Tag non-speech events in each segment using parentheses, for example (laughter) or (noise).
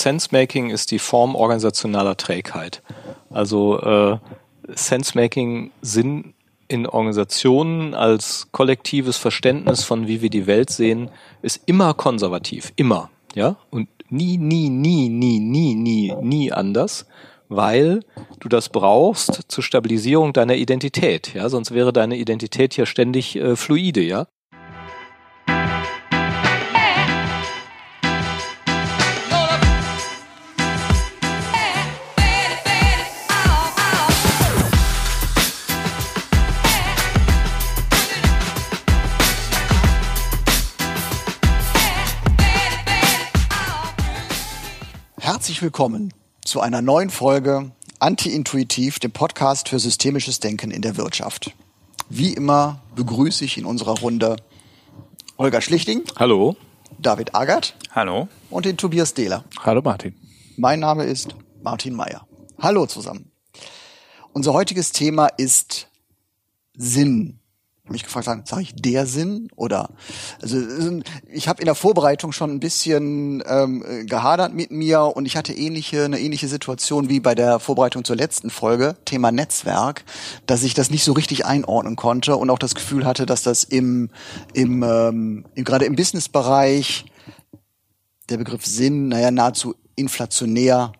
Sensemaking ist die Form organisationaler Trägheit. Also äh, Sensemaking Sinn in Organisationen als kollektives Verständnis von wie wir die Welt sehen, ist immer konservativ, immer, ja, und nie, nie, nie, nie, nie, nie, nie anders, weil du das brauchst zur Stabilisierung deiner Identität, ja, sonst wäre deine Identität ja ständig äh, fluide, ja. Herzlich willkommen zu einer neuen Folge Anti-Intuitiv, dem Podcast für systemisches Denken in der Wirtschaft. Wie immer begrüße ich in unserer Runde Holger Schlichting. Hallo. David Agert. Hallo. Und den Tobias Dehler. Hallo Martin. Mein Name ist Martin Meyer. Hallo zusammen. Unser heutiges Thema ist Sinn mich gefragt haben, sage ich der Sinn oder also ich habe in der Vorbereitung schon ein bisschen ähm, gehadert mit mir und ich hatte ähnliche eine ähnliche Situation wie bei der Vorbereitung zur letzten Folge Thema Netzwerk, dass ich das nicht so richtig einordnen konnte und auch das Gefühl hatte, dass das im im, ähm, gerade im Businessbereich der Begriff Sinn naja nahezu inflationär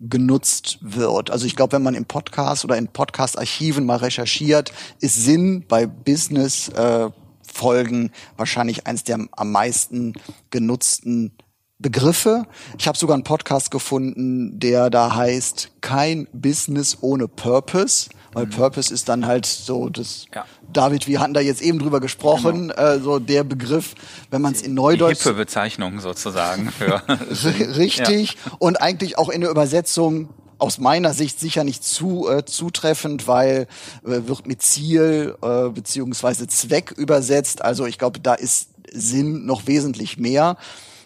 genutzt wird. Also ich glaube, wenn man im Podcast oder in Podcast-Archiven mal recherchiert, ist Sinn bei Business äh, Folgen wahrscheinlich eins der am meisten genutzten Begriffe. Ich habe sogar einen Podcast gefunden, der da heißt kein Business ohne Purpose, weil mhm. Purpose ist dann halt so das ja. David, wir hatten da jetzt eben drüber gesprochen, genau. äh, so der Begriff, wenn man es in Neudeutsch die hippe Bezeichnung sozusagen für (laughs) richtig ja. und eigentlich auch in der Übersetzung aus meiner Sicht sicher nicht zu äh, zutreffend, weil äh, wird mit Ziel äh, beziehungsweise Zweck übersetzt. Also ich glaube, da ist Sinn noch wesentlich mehr.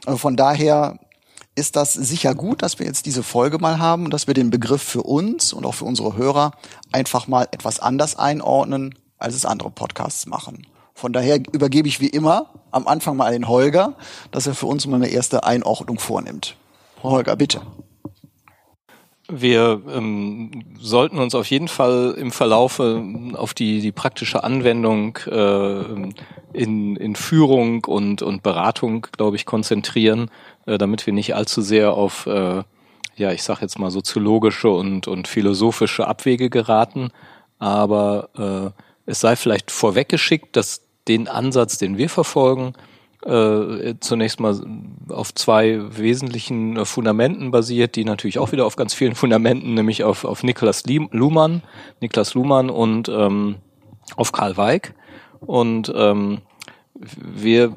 Äh, von daher ist das sicher gut, dass wir jetzt diese Folge mal haben und dass wir den Begriff für uns und auch für unsere Hörer einfach mal etwas anders einordnen, als es andere Podcasts machen. Von daher übergebe ich wie immer am Anfang mal den Holger, dass er für uns mal eine erste Einordnung vornimmt. Holger, bitte. Wir ähm, sollten uns auf jeden Fall im Verlaufe auf die, die praktische Anwendung äh, in, in Führung und, und Beratung, glaube ich, konzentrieren, äh, damit wir nicht allzu sehr auf, äh, ja, ich sage jetzt mal soziologische und, und philosophische Abwege geraten. Aber äh, es sei vielleicht vorweggeschickt, dass den Ansatz, den wir verfolgen, äh, zunächst mal auf zwei wesentlichen äh, Fundamenten basiert, die natürlich auch wieder auf ganz vielen Fundamenten, nämlich auf, auf Niklas Luhmann, Niklas Luhmann und ähm, auf Karl Weig. Und ähm, wir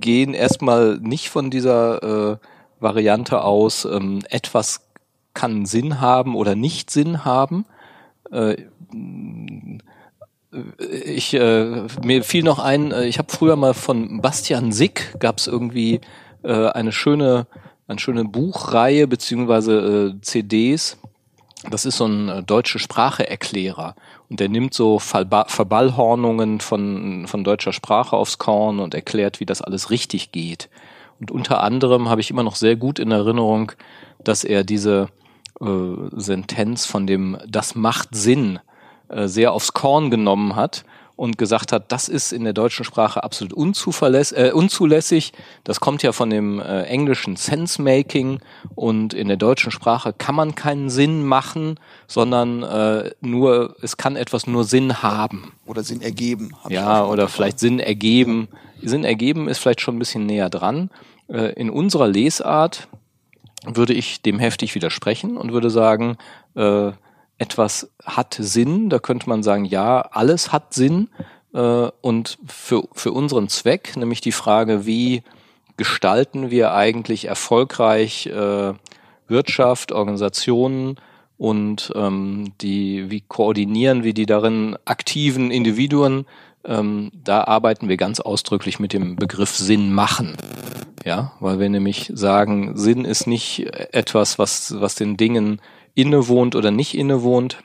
gehen erstmal nicht von dieser äh, Variante aus, ähm, etwas kann Sinn haben oder nicht Sinn haben. Äh, ich äh, mir fiel noch ein, äh, ich habe früher mal von Bastian Sick gab es irgendwie äh, eine schöne eine schöne Buchreihe beziehungsweise äh, CDs. Das ist so ein äh, deutsche Spracheerklärer und der nimmt so Verba Verballhornungen von von deutscher Sprache aufs Korn und erklärt, wie das alles richtig geht. Und unter anderem habe ich immer noch sehr gut in Erinnerung, dass er diese äh, Sentenz von dem Das macht Sinn äh, sehr aufs Korn genommen hat und gesagt hat, das ist in der deutschen Sprache absolut äh, unzulässig. Das kommt ja von dem äh, englischen Sense-Making und in der deutschen Sprache kann man keinen Sinn machen, sondern äh, nur, es kann etwas nur Sinn haben. Oder Sinn ergeben. Ja, oder vielleicht Sinn ergeben. Sinn ergeben ist vielleicht schon ein bisschen näher dran. Äh, in unserer Lesart würde ich dem heftig widersprechen und würde sagen, äh, etwas hat Sinn, da könnte man sagen, ja, alles hat Sinn. Äh, und für, für unseren Zweck, nämlich die Frage, wie gestalten wir eigentlich erfolgreich äh, Wirtschaft, Organisationen und ähm, die, wie koordinieren wir die darin aktiven Individuen, ähm, da arbeiten wir ganz ausdrücklich mit dem Begriff Sinn machen. Ja, weil wir nämlich sagen, Sinn ist nicht etwas, was, was den Dingen innewohnt oder nicht innewohnt,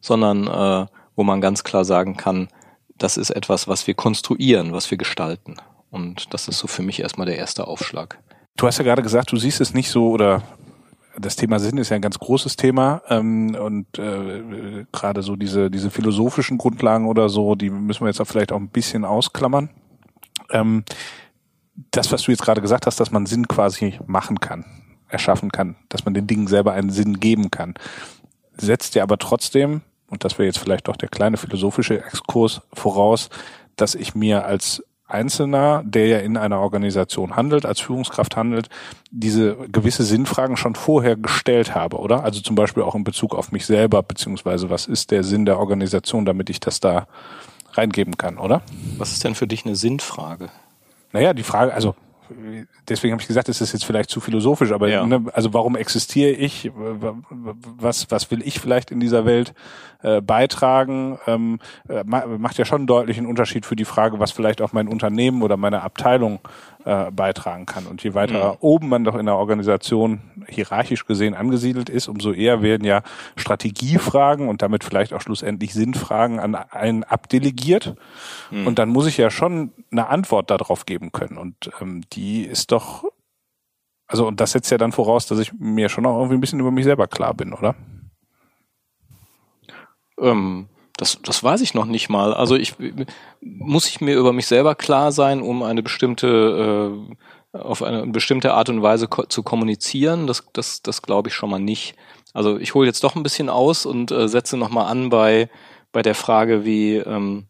sondern äh, wo man ganz klar sagen kann, das ist etwas, was wir konstruieren, was wir gestalten. Und das ist so für mich erstmal der erste Aufschlag. Du hast ja gerade gesagt, du siehst es nicht so oder das Thema Sinn ist ja ein ganz großes Thema ähm, und äh, gerade so diese diese philosophischen Grundlagen oder so, die müssen wir jetzt auch vielleicht auch ein bisschen ausklammern. Ähm, das, was du jetzt gerade gesagt hast, dass man Sinn quasi machen kann, erschaffen kann, dass man den Dingen selber einen Sinn geben kann, setzt ja aber trotzdem, und das wäre jetzt vielleicht doch der kleine philosophische Exkurs voraus, dass ich mir als Einzelner, der ja in einer Organisation handelt, als Führungskraft handelt, diese gewisse Sinnfragen schon vorher gestellt habe, oder? Also zum Beispiel auch in Bezug auf mich selber, beziehungsweise was ist der Sinn der Organisation, damit ich das da reingeben kann, oder? Was ist denn für dich eine Sinnfrage? Naja, die Frage, also deswegen habe ich gesagt, es ist jetzt vielleicht zu philosophisch, aber ja. ne, also warum existiere ich? Was was will ich vielleicht in dieser Welt äh, beitragen? Ähm, äh, macht ja schon einen deutlichen Unterschied für die Frage, was vielleicht auch mein Unternehmen oder meine Abteilung äh, beitragen kann. Und je weiter mhm. oben man doch in der Organisation hierarchisch gesehen angesiedelt ist, umso eher werden ja Strategiefragen und damit vielleicht auch schlussendlich Sinnfragen an einen abdelegiert. Mhm. Und dann muss ich ja schon eine Antwort darauf geben können. Und ähm, die ist doch, also und das setzt ja dann voraus, dass ich mir schon auch irgendwie ein bisschen über mich selber klar bin, oder? Ähm, das, das weiß ich noch nicht mal. Also ich muss ich mir über mich selber klar sein, um eine bestimmte äh, auf eine bestimmte Art und Weise ko zu kommunizieren. Das, das, das glaube ich schon mal nicht. Also ich hole jetzt doch ein bisschen aus und äh, setze noch mal an bei bei der Frage, wie ähm,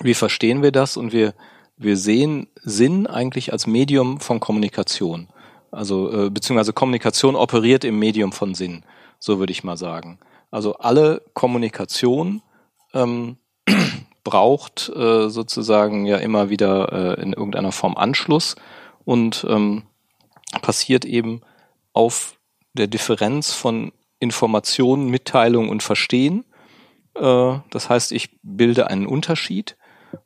wie verstehen wir das? Und wir wir sehen Sinn eigentlich als Medium von Kommunikation. Also äh, beziehungsweise Kommunikation operiert im Medium von Sinn. So würde ich mal sagen. Also alle Kommunikation ähm, braucht äh, sozusagen ja immer wieder äh, in irgendeiner Form Anschluss und ähm, passiert eben auf der Differenz von Informationen, Mitteilung und Verstehen. Äh, das heißt, ich bilde einen Unterschied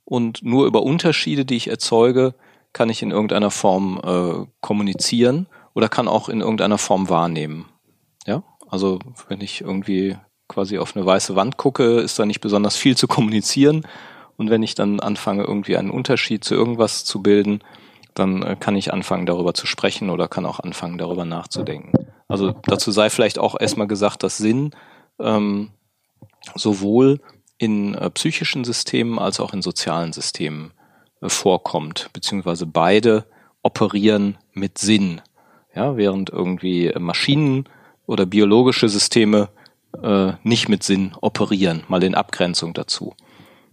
und nur über Unterschiede, die ich erzeuge, kann ich in irgendeiner Form äh, kommunizieren oder kann auch in irgendeiner Form wahrnehmen. Ja, also wenn ich irgendwie quasi auf eine weiße Wand gucke, ist da nicht besonders viel zu kommunizieren. Und wenn ich dann anfange, irgendwie einen Unterschied zu irgendwas zu bilden, dann äh, kann ich anfangen, darüber zu sprechen oder kann auch anfangen, darüber nachzudenken. Also dazu sei vielleicht auch erstmal gesagt, dass Sinn ähm, sowohl in äh, psychischen Systemen als auch in sozialen Systemen äh, vorkommt, beziehungsweise beide operieren mit Sinn. Ja, während irgendwie Maschinen oder biologische Systeme äh, nicht mit Sinn operieren, mal in Abgrenzung dazu.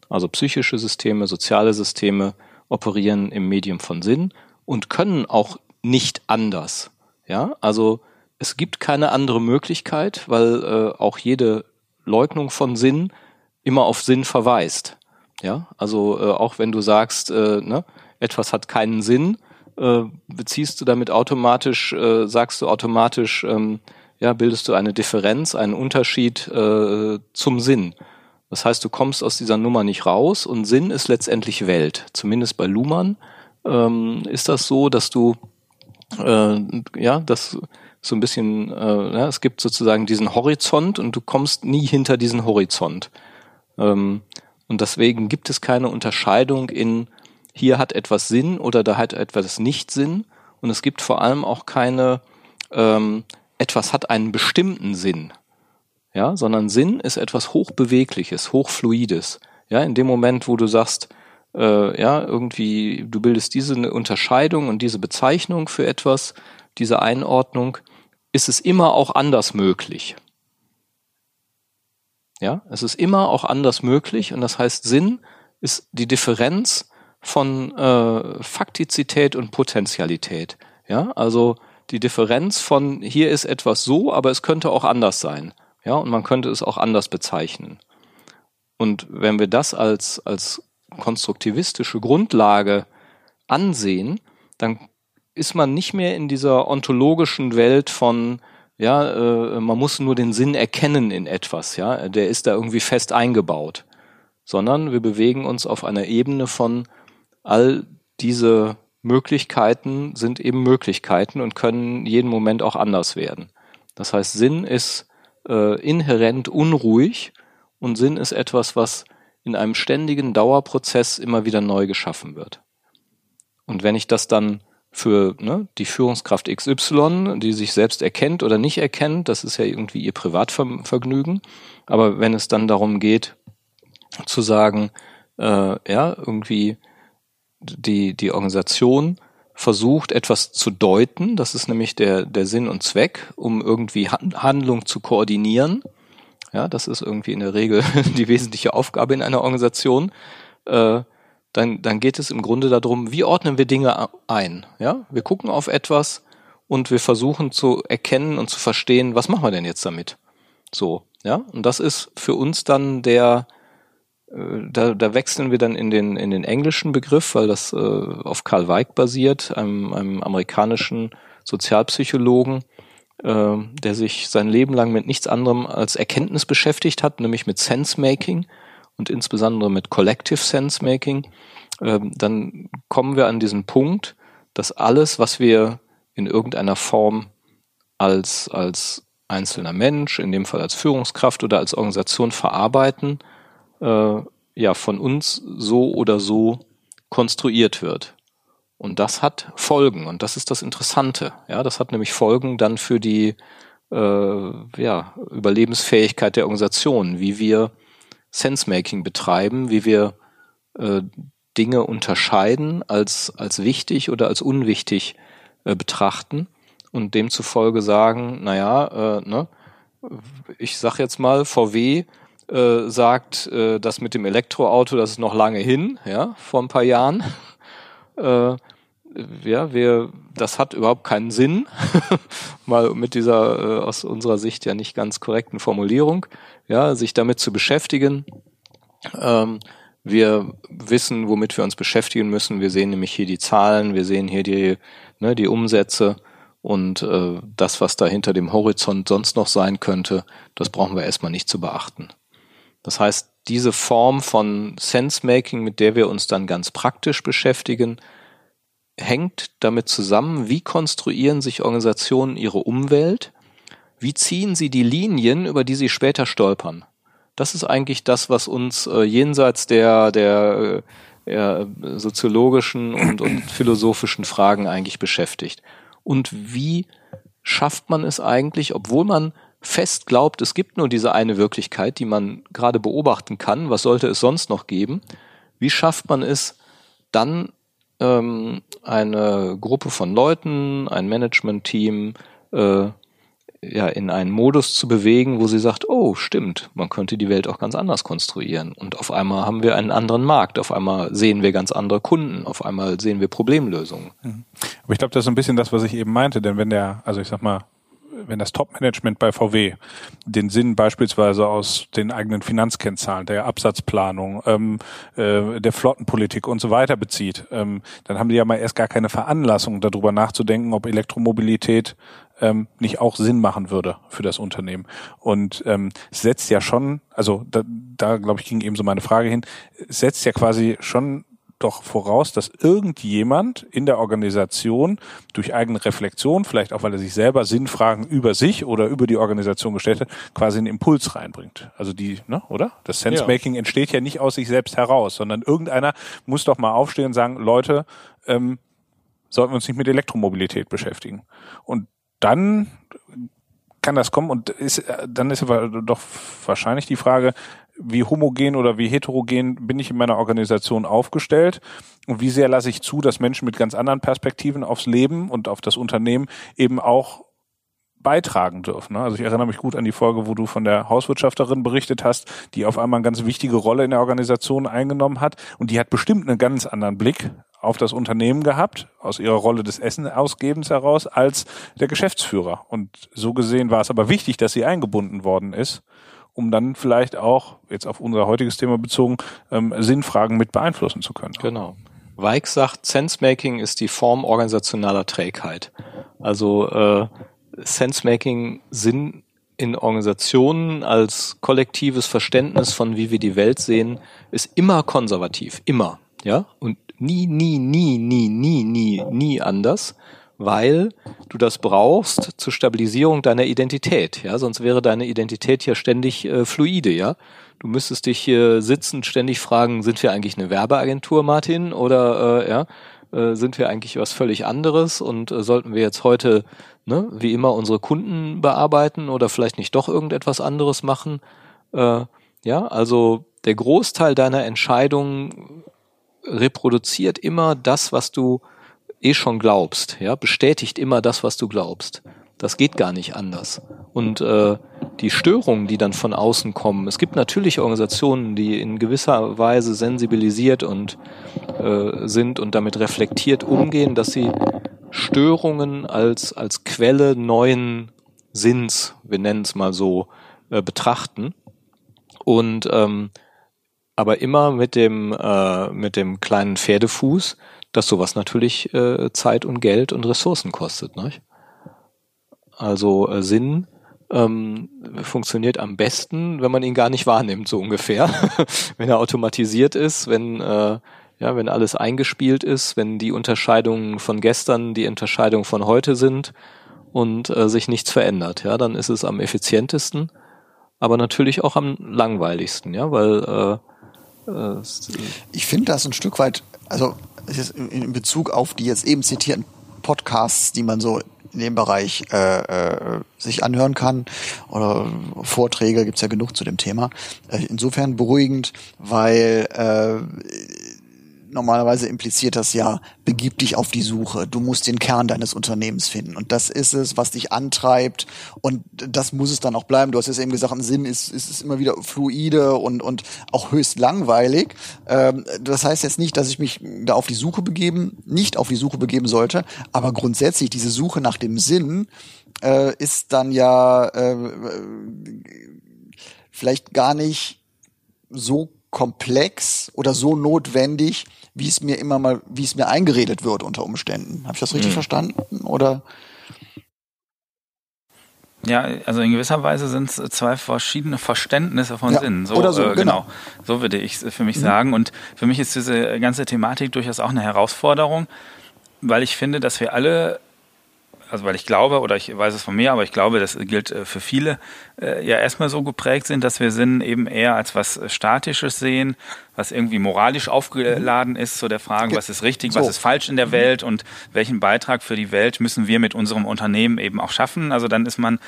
Also psychische Systeme, soziale Systeme operieren im Medium von Sinn und können auch nicht anders. Ja, also es gibt keine andere Möglichkeit, weil äh, auch jede Leugnung von Sinn immer auf Sinn verweist. Ja, also äh, auch wenn du sagst, äh, ne, etwas hat keinen Sinn, äh, beziehst du damit automatisch, äh, sagst du automatisch, ähm, ja, bildest du eine Differenz, einen Unterschied äh, zum Sinn. Das heißt, du kommst aus dieser Nummer nicht raus und Sinn ist letztendlich Welt. Zumindest bei Luhmann ähm, ist das so, dass du äh, ja, das so ein bisschen, äh, ja, es gibt sozusagen diesen Horizont und du kommst nie hinter diesen Horizont. Ähm, und deswegen gibt es keine Unterscheidung in hier hat etwas Sinn oder da hat etwas nicht Sinn. Und es gibt vor allem auch keine ähm, etwas hat einen bestimmten Sinn. Ja, sondern Sinn ist etwas hochbewegliches, hochfluides. Ja, in dem Moment, wo du sagst, äh, ja, irgendwie, du bildest diese Unterscheidung und diese Bezeichnung für etwas, diese Einordnung, ist es immer auch anders möglich. Ja, es ist immer auch anders möglich und das heißt, Sinn ist die Differenz von äh, Faktizität und Potentialität. Ja, also die Differenz von hier ist etwas so, aber es könnte auch anders sein. Ja, und man könnte es auch anders bezeichnen. Und wenn wir das als, als konstruktivistische Grundlage ansehen, dann ist man nicht mehr in dieser ontologischen Welt von, ja, äh, man muss nur den Sinn erkennen in etwas, ja, der ist da irgendwie fest eingebaut, sondern wir bewegen uns auf einer Ebene von all diese Möglichkeiten sind eben Möglichkeiten und können jeden Moment auch anders werden. Das heißt, Sinn ist äh, inhärent unruhig und Sinn ist etwas, was in einem ständigen Dauerprozess immer wieder neu geschaffen wird. Und wenn ich das dann für ne, die Führungskraft XY, die sich selbst erkennt oder nicht erkennt, das ist ja irgendwie ihr Privatvergnügen. Aber wenn es dann darum geht, zu sagen, äh, ja, irgendwie die, die Organisation versucht, etwas zu deuten, das ist nämlich der, der Sinn und Zweck, um irgendwie Handlung zu koordinieren. Ja, das ist irgendwie in der Regel (laughs) die wesentliche Aufgabe in einer Organisation. Äh, dann, dann geht es im Grunde darum, wie ordnen wir Dinge ein? Ja, wir gucken auf etwas und wir versuchen zu erkennen und zu verstehen, was machen wir denn jetzt damit? So, ja, und das ist für uns dann der, da, da wechseln wir dann in den, in den englischen Begriff, weil das äh, auf Karl Weig basiert, einem, einem amerikanischen Sozialpsychologen, äh, der sich sein Leben lang mit nichts anderem als Erkenntnis beschäftigt hat, nämlich mit Sense-Making und insbesondere mit Collective Sense-Making. Äh, dann kommen wir an diesen Punkt, dass alles, was wir in irgendeiner Form als, als einzelner Mensch, in dem Fall als Führungskraft oder als Organisation verarbeiten, äh, ja von uns so oder so konstruiert wird. Und das hat Folgen und das ist das Interessante. Ja, das hat nämlich Folgen dann für die äh, ja, Überlebensfähigkeit der Organisation, wie wir Sensemaking betreiben, wie wir äh, Dinge unterscheiden als als wichtig oder als unwichtig äh, betrachten und demzufolge sagen, naja, äh, ne, ich sag jetzt mal, VW äh, sagt, äh, das mit dem Elektroauto, das ist noch lange hin, ja, vor ein paar Jahren. (laughs) Äh, ja, wir, das hat überhaupt keinen Sinn, (laughs) mal mit dieser äh, aus unserer Sicht ja nicht ganz korrekten Formulierung, ja, sich damit zu beschäftigen. Ähm, wir wissen, womit wir uns beschäftigen müssen. Wir sehen nämlich hier die Zahlen, wir sehen hier die, ne, die Umsätze und äh, das, was da hinter dem Horizont sonst noch sein könnte, das brauchen wir erstmal nicht zu beachten. Das heißt, diese Form von Sense-Making, mit der wir uns dann ganz praktisch beschäftigen, hängt damit zusammen, wie konstruieren sich Organisationen ihre Umwelt, wie ziehen sie die Linien, über die sie später stolpern. Das ist eigentlich das, was uns äh, jenseits der, der äh, soziologischen und, und (clears throat) philosophischen Fragen eigentlich beschäftigt. Und wie schafft man es eigentlich, obwohl man fest glaubt, es gibt nur diese eine Wirklichkeit, die man gerade beobachten kann, was sollte es sonst noch geben? Wie schafft man es dann ähm, eine Gruppe von Leuten, ein Management-Team, äh, ja, in einen Modus zu bewegen, wo sie sagt, oh, stimmt, man könnte die Welt auch ganz anders konstruieren. Und auf einmal haben wir einen anderen Markt, auf einmal sehen wir ganz andere Kunden, auf einmal sehen wir Problemlösungen. Mhm. Aber ich glaube, das ist ein bisschen das, was ich eben meinte, denn wenn der, also ich sag mal, wenn das Top-Management bei VW den Sinn beispielsweise aus den eigenen Finanzkennzahlen, der Absatzplanung, ähm, äh, der Flottenpolitik und so weiter bezieht, ähm, dann haben die ja mal erst gar keine Veranlassung, darüber nachzudenken, ob Elektromobilität ähm, nicht auch Sinn machen würde für das Unternehmen. Und ähm, setzt ja schon, also da, da glaube ich ging eben so meine Frage hin, setzt ja quasi schon doch voraus, dass irgendjemand in der Organisation durch eigene Reflexion, vielleicht auch weil er sich selber Sinnfragen über sich oder über die Organisation gestellt hat, quasi einen Impuls reinbringt. Also die, ne, oder? Das Sensemaking ja. entsteht ja nicht aus sich selbst heraus, sondern irgendeiner muss doch mal aufstehen und sagen, Leute, ähm, sollten wir uns nicht mit Elektromobilität beschäftigen. Und dann kann das kommen und ist, dann ist aber doch wahrscheinlich die Frage, wie homogen oder wie heterogen bin ich in meiner Organisation aufgestellt und wie sehr lasse ich zu, dass Menschen mit ganz anderen Perspektiven aufs Leben und auf das Unternehmen eben auch beitragen dürfen. Ne? Also ich erinnere mich gut an die Folge, wo du von der Hauswirtschafterin berichtet hast, die auf einmal eine ganz wichtige Rolle in der Organisation eingenommen hat und die hat bestimmt einen ganz anderen Blick auf das Unternehmen gehabt, aus ihrer Rolle des Essenausgebens heraus, als der Geschäftsführer. Und so gesehen war es aber wichtig, dass sie eingebunden worden ist um dann vielleicht auch, jetzt auf unser heutiges Thema bezogen, ähm, Sinnfragen mit beeinflussen zu können. Genau. Weig sagt, Sensemaking ist die Form organisationaler Trägheit. Also äh, Sensemaking Sinn in Organisationen als kollektives Verständnis von wie wir die Welt sehen, ist immer konservativ, immer, ja, und nie, nie, nie, nie, nie, nie, nie anders weil du das brauchst zur Stabilisierung deiner Identität. Ja, sonst wäre deine Identität ja ständig äh, fluide. Ja, du müsstest dich hier sitzend ständig fragen: Sind wir eigentlich eine Werbeagentur, Martin? Oder äh, ja, äh, sind wir eigentlich was völlig anderes und äh, sollten wir jetzt heute ne, wie immer unsere Kunden bearbeiten oder vielleicht nicht doch irgendetwas anderes machen? Äh, ja, also der Großteil deiner Entscheidungen reproduziert immer das, was du eh schon glaubst, ja, bestätigt immer das, was du glaubst. Das geht gar nicht anders. Und äh, die Störungen, die dann von außen kommen, es gibt natürlich Organisationen, die in gewisser Weise sensibilisiert und äh, sind und damit reflektiert umgehen, dass sie Störungen als, als Quelle neuen Sinns, wir nennen es mal so, äh, betrachten. Und ähm, aber immer mit dem, äh, mit dem kleinen Pferdefuß, dass sowas natürlich äh, Zeit und Geld und Ressourcen kostet. Nicht? Also äh, Sinn ähm, funktioniert am besten, wenn man ihn gar nicht wahrnimmt, so ungefähr. (laughs) wenn er automatisiert ist, wenn äh, ja, wenn alles eingespielt ist, wenn die Unterscheidungen von gestern die Unterscheidung von heute sind und äh, sich nichts verändert, ja, dann ist es am effizientesten, aber natürlich auch am langweiligsten, ja, weil äh, äh, ich finde das ein Stück weit, also in Bezug auf die jetzt eben zitierten Podcasts, die man so in dem Bereich äh, äh, sich anhören kann oder Vorträge gibt's ja genug zu dem Thema. Äh, insofern beruhigend, weil äh, normalerweise impliziert das ja, begib dich auf die Suche. Du musst den Kern deines Unternehmens finden. Und das ist es, was dich antreibt. Und das muss es dann auch bleiben. Du hast jetzt eben gesagt, ein Sinn ist, ist, ist immer wieder fluide und, und auch höchst langweilig. Ähm, das heißt jetzt nicht, dass ich mich da auf die Suche begeben, nicht auf die Suche begeben sollte. Aber grundsätzlich diese Suche nach dem Sinn äh, ist dann ja äh, vielleicht gar nicht so komplex oder so notwendig, wie es mir immer mal, wie es mir eingeredet wird unter Umständen. Habe ich das richtig mhm. verstanden? Oder? Ja, also in gewisser Weise sind es zwei verschiedene Verständnisse von ja, Sinn. So, oder so, äh, genau. genau. So würde ich es für mich mhm. sagen. Und für mich ist diese ganze Thematik durchaus auch eine Herausforderung, weil ich finde, dass wir alle also weil ich glaube, oder ich weiß es von mir, aber ich glaube, das gilt äh, für viele, äh, ja erstmal so geprägt sind, dass wir Sinn eben eher als was Statisches sehen, was irgendwie moralisch aufgeladen ist zu der Frage, was ist richtig, so. was ist falsch in der Welt und welchen Beitrag für die Welt müssen wir mit unserem Unternehmen eben auch schaffen. Also dann ist man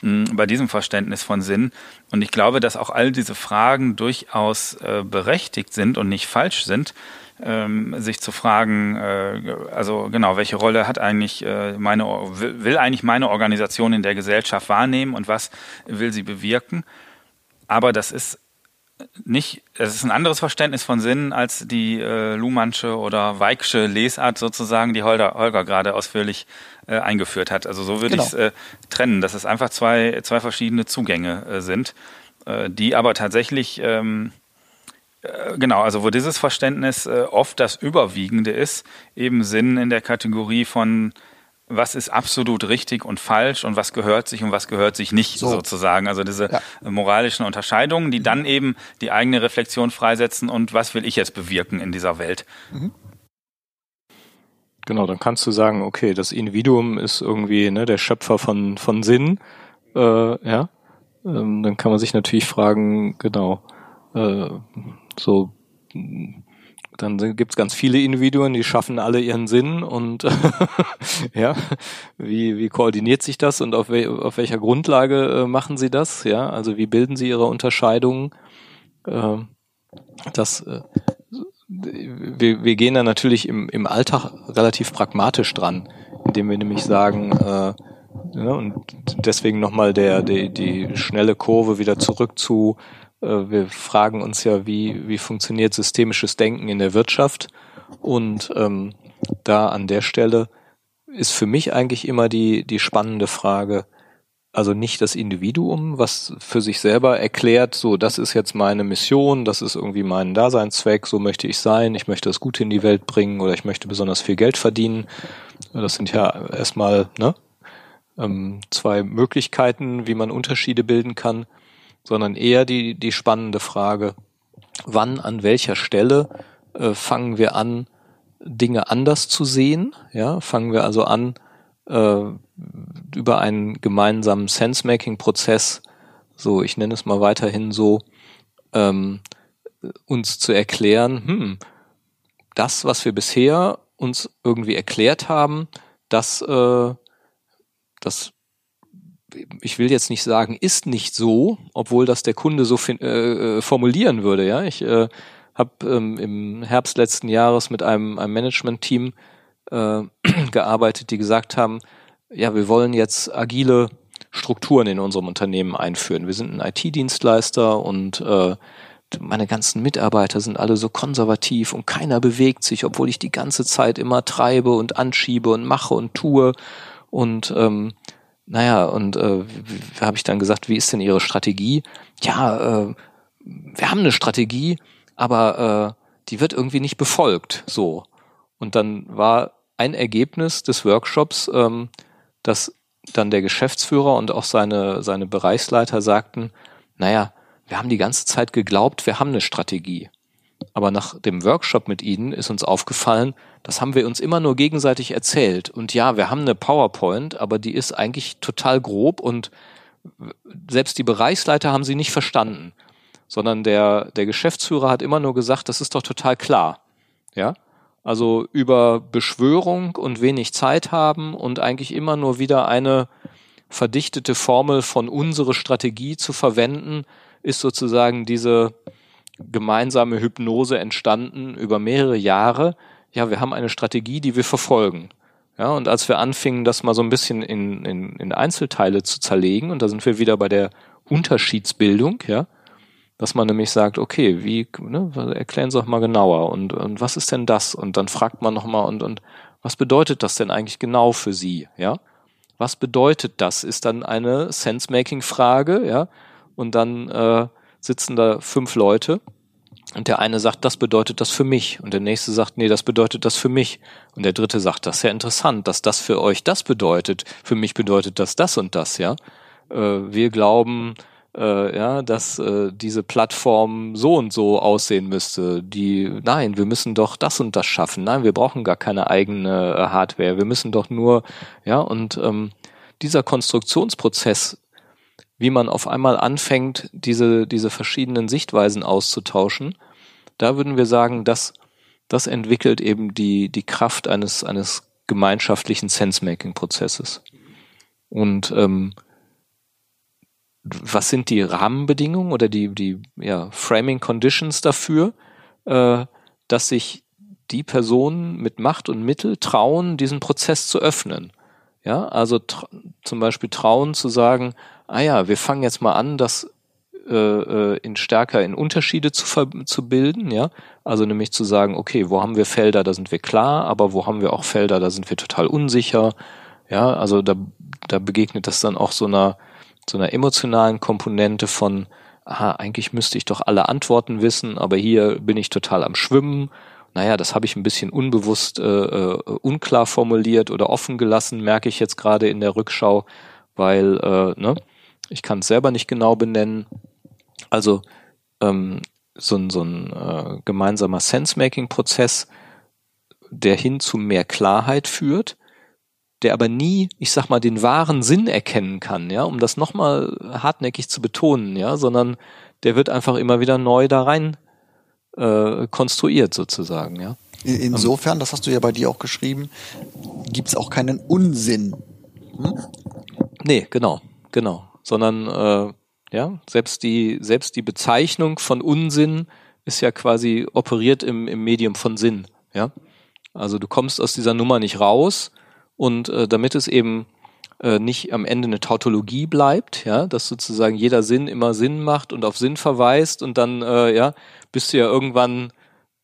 hm, bei diesem Verständnis von Sinn. Und ich glaube, dass auch all diese Fragen durchaus äh, berechtigt sind und nicht falsch sind ähm, sich zu fragen, äh, also genau, welche Rolle hat eigentlich äh, meine, will eigentlich meine Organisation in der Gesellschaft wahrnehmen und was will sie bewirken? Aber das ist nicht, es ist ein anderes Verständnis von Sinn als die äh, Luhmannsche oder Weicksche Lesart sozusagen, die Holger, Holger gerade ausführlich äh, eingeführt hat. Also so würde genau. ich es äh, trennen, dass es einfach zwei, zwei verschiedene Zugänge äh, sind, äh, die aber tatsächlich ähm, äh, genau, also wo dieses Verständnis äh, oft das Überwiegende ist, eben Sinn in der Kategorie von was ist absolut richtig und falsch und was gehört sich und was gehört sich nicht so. sozusagen. Also diese ja. moralischen Unterscheidungen, die dann eben die eigene Reflexion freisetzen und was will ich jetzt bewirken in dieser Welt. Mhm. Genau, dann kannst du sagen, okay, das Individuum ist irgendwie ne, der Schöpfer von, von Sinn. Äh, ja, ähm, dann kann man sich natürlich fragen, genau, äh, so dann gibt's ganz viele Individuen, die schaffen alle ihren Sinn und (laughs) ja, wie, wie koordiniert sich das und auf, wel, auf welcher Grundlage äh, machen sie das? Ja, also wie bilden sie ihre Unterscheidungen? Äh, das, äh, wir, wir gehen da natürlich im, im Alltag relativ pragmatisch dran, indem wir nämlich sagen, äh, ja, und deswegen nochmal der, die, die schnelle Kurve wieder zurück zu wir fragen uns ja, wie, wie funktioniert systemisches Denken in der Wirtschaft? Und ähm, da an der Stelle ist für mich eigentlich immer die, die spannende Frage, also nicht das Individuum, was für sich selber erklärt, so, das ist jetzt meine Mission, das ist irgendwie mein Daseinszweck, so möchte ich sein, ich möchte das Gute in die Welt bringen oder ich möchte besonders viel Geld verdienen. Das sind ja erstmal ne, ähm, zwei Möglichkeiten, wie man Unterschiede bilden kann sondern eher die, die spannende Frage, wann, an welcher Stelle äh, fangen wir an, Dinge anders zu sehen? Ja, fangen wir also an, äh, über einen gemeinsamen Sense-Making-Prozess, so ich nenne es mal weiterhin so, ähm, uns zu erklären, hm, das, was wir bisher uns irgendwie erklärt haben, dass äh, das ich will jetzt nicht sagen, ist nicht so, obwohl das der Kunde so äh, äh, formulieren würde. Ja, ich äh, habe ähm, im Herbst letzten Jahres mit einem, einem Management-Team äh, (clears throat) gearbeitet, die gesagt haben, ja, wir wollen jetzt agile Strukturen in unserem Unternehmen einführen. Wir sind ein IT-Dienstleister und äh, meine ganzen Mitarbeiter sind alle so konservativ und keiner bewegt sich, obwohl ich die ganze Zeit immer treibe und anschiebe und mache und tue. Und ähm, naja, und äh, habe ich dann gesagt, wie ist denn Ihre Strategie? Ja, äh, wir haben eine Strategie, aber äh, die wird irgendwie nicht befolgt. So. Und dann war ein Ergebnis des Workshops, ähm, dass dann der Geschäftsführer und auch seine, seine Bereichsleiter sagten, naja, wir haben die ganze Zeit geglaubt, wir haben eine Strategie. Aber nach dem Workshop mit Ihnen ist uns aufgefallen, das haben wir uns immer nur gegenseitig erzählt. Und ja, wir haben eine PowerPoint, aber die ist eigentlich total grob und selbst die Bereichsleiter haben sie nicht verstanden, sondern der, der Geschäftsführer hat immer nur gesagt, das ist doch total klar. Ja? Also über Beschwörung und wenig Zeit haben und eigentlich immer nur wieder eine verdichtete Formel von unsere Strategie zu verwenden, ist sozusagen diese gemeinsame Hypnose entstanden über mehrere Jahre. Ja, wir haben eine Strategie, die wir verfolgen. Ja, und als wir anfingen, das mal so ein bisschen in, in, in Einzelteile zu zerlegen, und da sind wir wieder bei der Unterschiedsbildung, ja, dass man nämlich sagt, okay, wie, ne, erklären Sie doch mal genauer und, und was ist denn das? Und dann fragt man nochmal und, und was bedeutet das denn eigentlich genau für Sie, ja? Was bedeutet das? Ist dann eine Sense-Making-Frage, ja? Und dann äh, sitzen da fünf Leute und der eine sagt, das bedeutet das für mich. Und der nächste sagt, nee, das bedeutet das für mich. Und der dritte sagt, das ist ja interessant, dass das für euch das bedeutet. Für mich bedeutet das das und das, ja. Äh, wir glauben, äh, ja, dass äh, diese Plattform so und so aussehen müsste. Die, nein, wir müssen doch das und das schaffen. Nein, wir brauchen gar keine eigene äh, Hardware. Wir müssen doch nur, ja, und ähm, dieser Konstruktionsprozess wie man auf einmal anfängt, diese, diese verschiedenen Sichtweisen auszutauschen, da würden wir sagen, dass das entwickelt eben die, die Kraft eines, eines gemeinschaftlichen Sense-Making-Prozesses. Und ähm, was sind die Rahmenbedingungen oder die, die ja, Framing Conditions dafür, äh, dass sich die Personen mit Macht und Mittel trauen, diesen Prozess zu öffnen? Ja, also zum Beispiel trauen zu sagen, ah ja, wir fangen jetzt mal an, das äh, äh, in stärker in Unterschiede zu, zu bilden, ja. Also nämlich zu sagen, okay, wo haben wir Felder, da sind wir klar, aber wo haben wir auch Felder, da sind wir total unsicher. Ja, also da, da begegnet das dann auch so einer, so einer emotionalen Komponente von, aha, eigentlich müsste ich doch alle Antworten wissen, aber hier bin ich total am Schwimmen. Naja, das habe ich ein bisschen unbewusst äh, äh, unklar formuliert oder offen gelassen, merke ich jetzt gerade in der Rückschau, weil, äh, ne, ich kann es selber nicht genau benennen. Also ähm, so ein, so ein äh, gemeinsamer Sense-Making-Prozess, der hin zu mehr Klarheit führt, der aber nie, ich sag mal, den wahren Sinn erkennen kann, ja, um das nochmal hartnäckig zu betonen, ja, sondern der wird einfach immer wieder neu da rein äh, konstruiert sozusagen, ja. Insofern, das hast du ja bei dir auch geschrieben, gibt's auch keinen Unsinn. Hm? Nee, genau, genau sondern äh, ja, selbst die, selbst die Bezeichnung von Unsinn ist ja quasi operiert im, im Medium von Sinn. Ja? Also du kommst aus dieser Nummer nicht raus und äh, damit es eben äh, nicht am Ende eine Tautologie bleibt, ja, dass sozusagen jeder Sinn immer Sinn macht und auf Sinn verweist und dann äh, ja, bist du ja irgendwann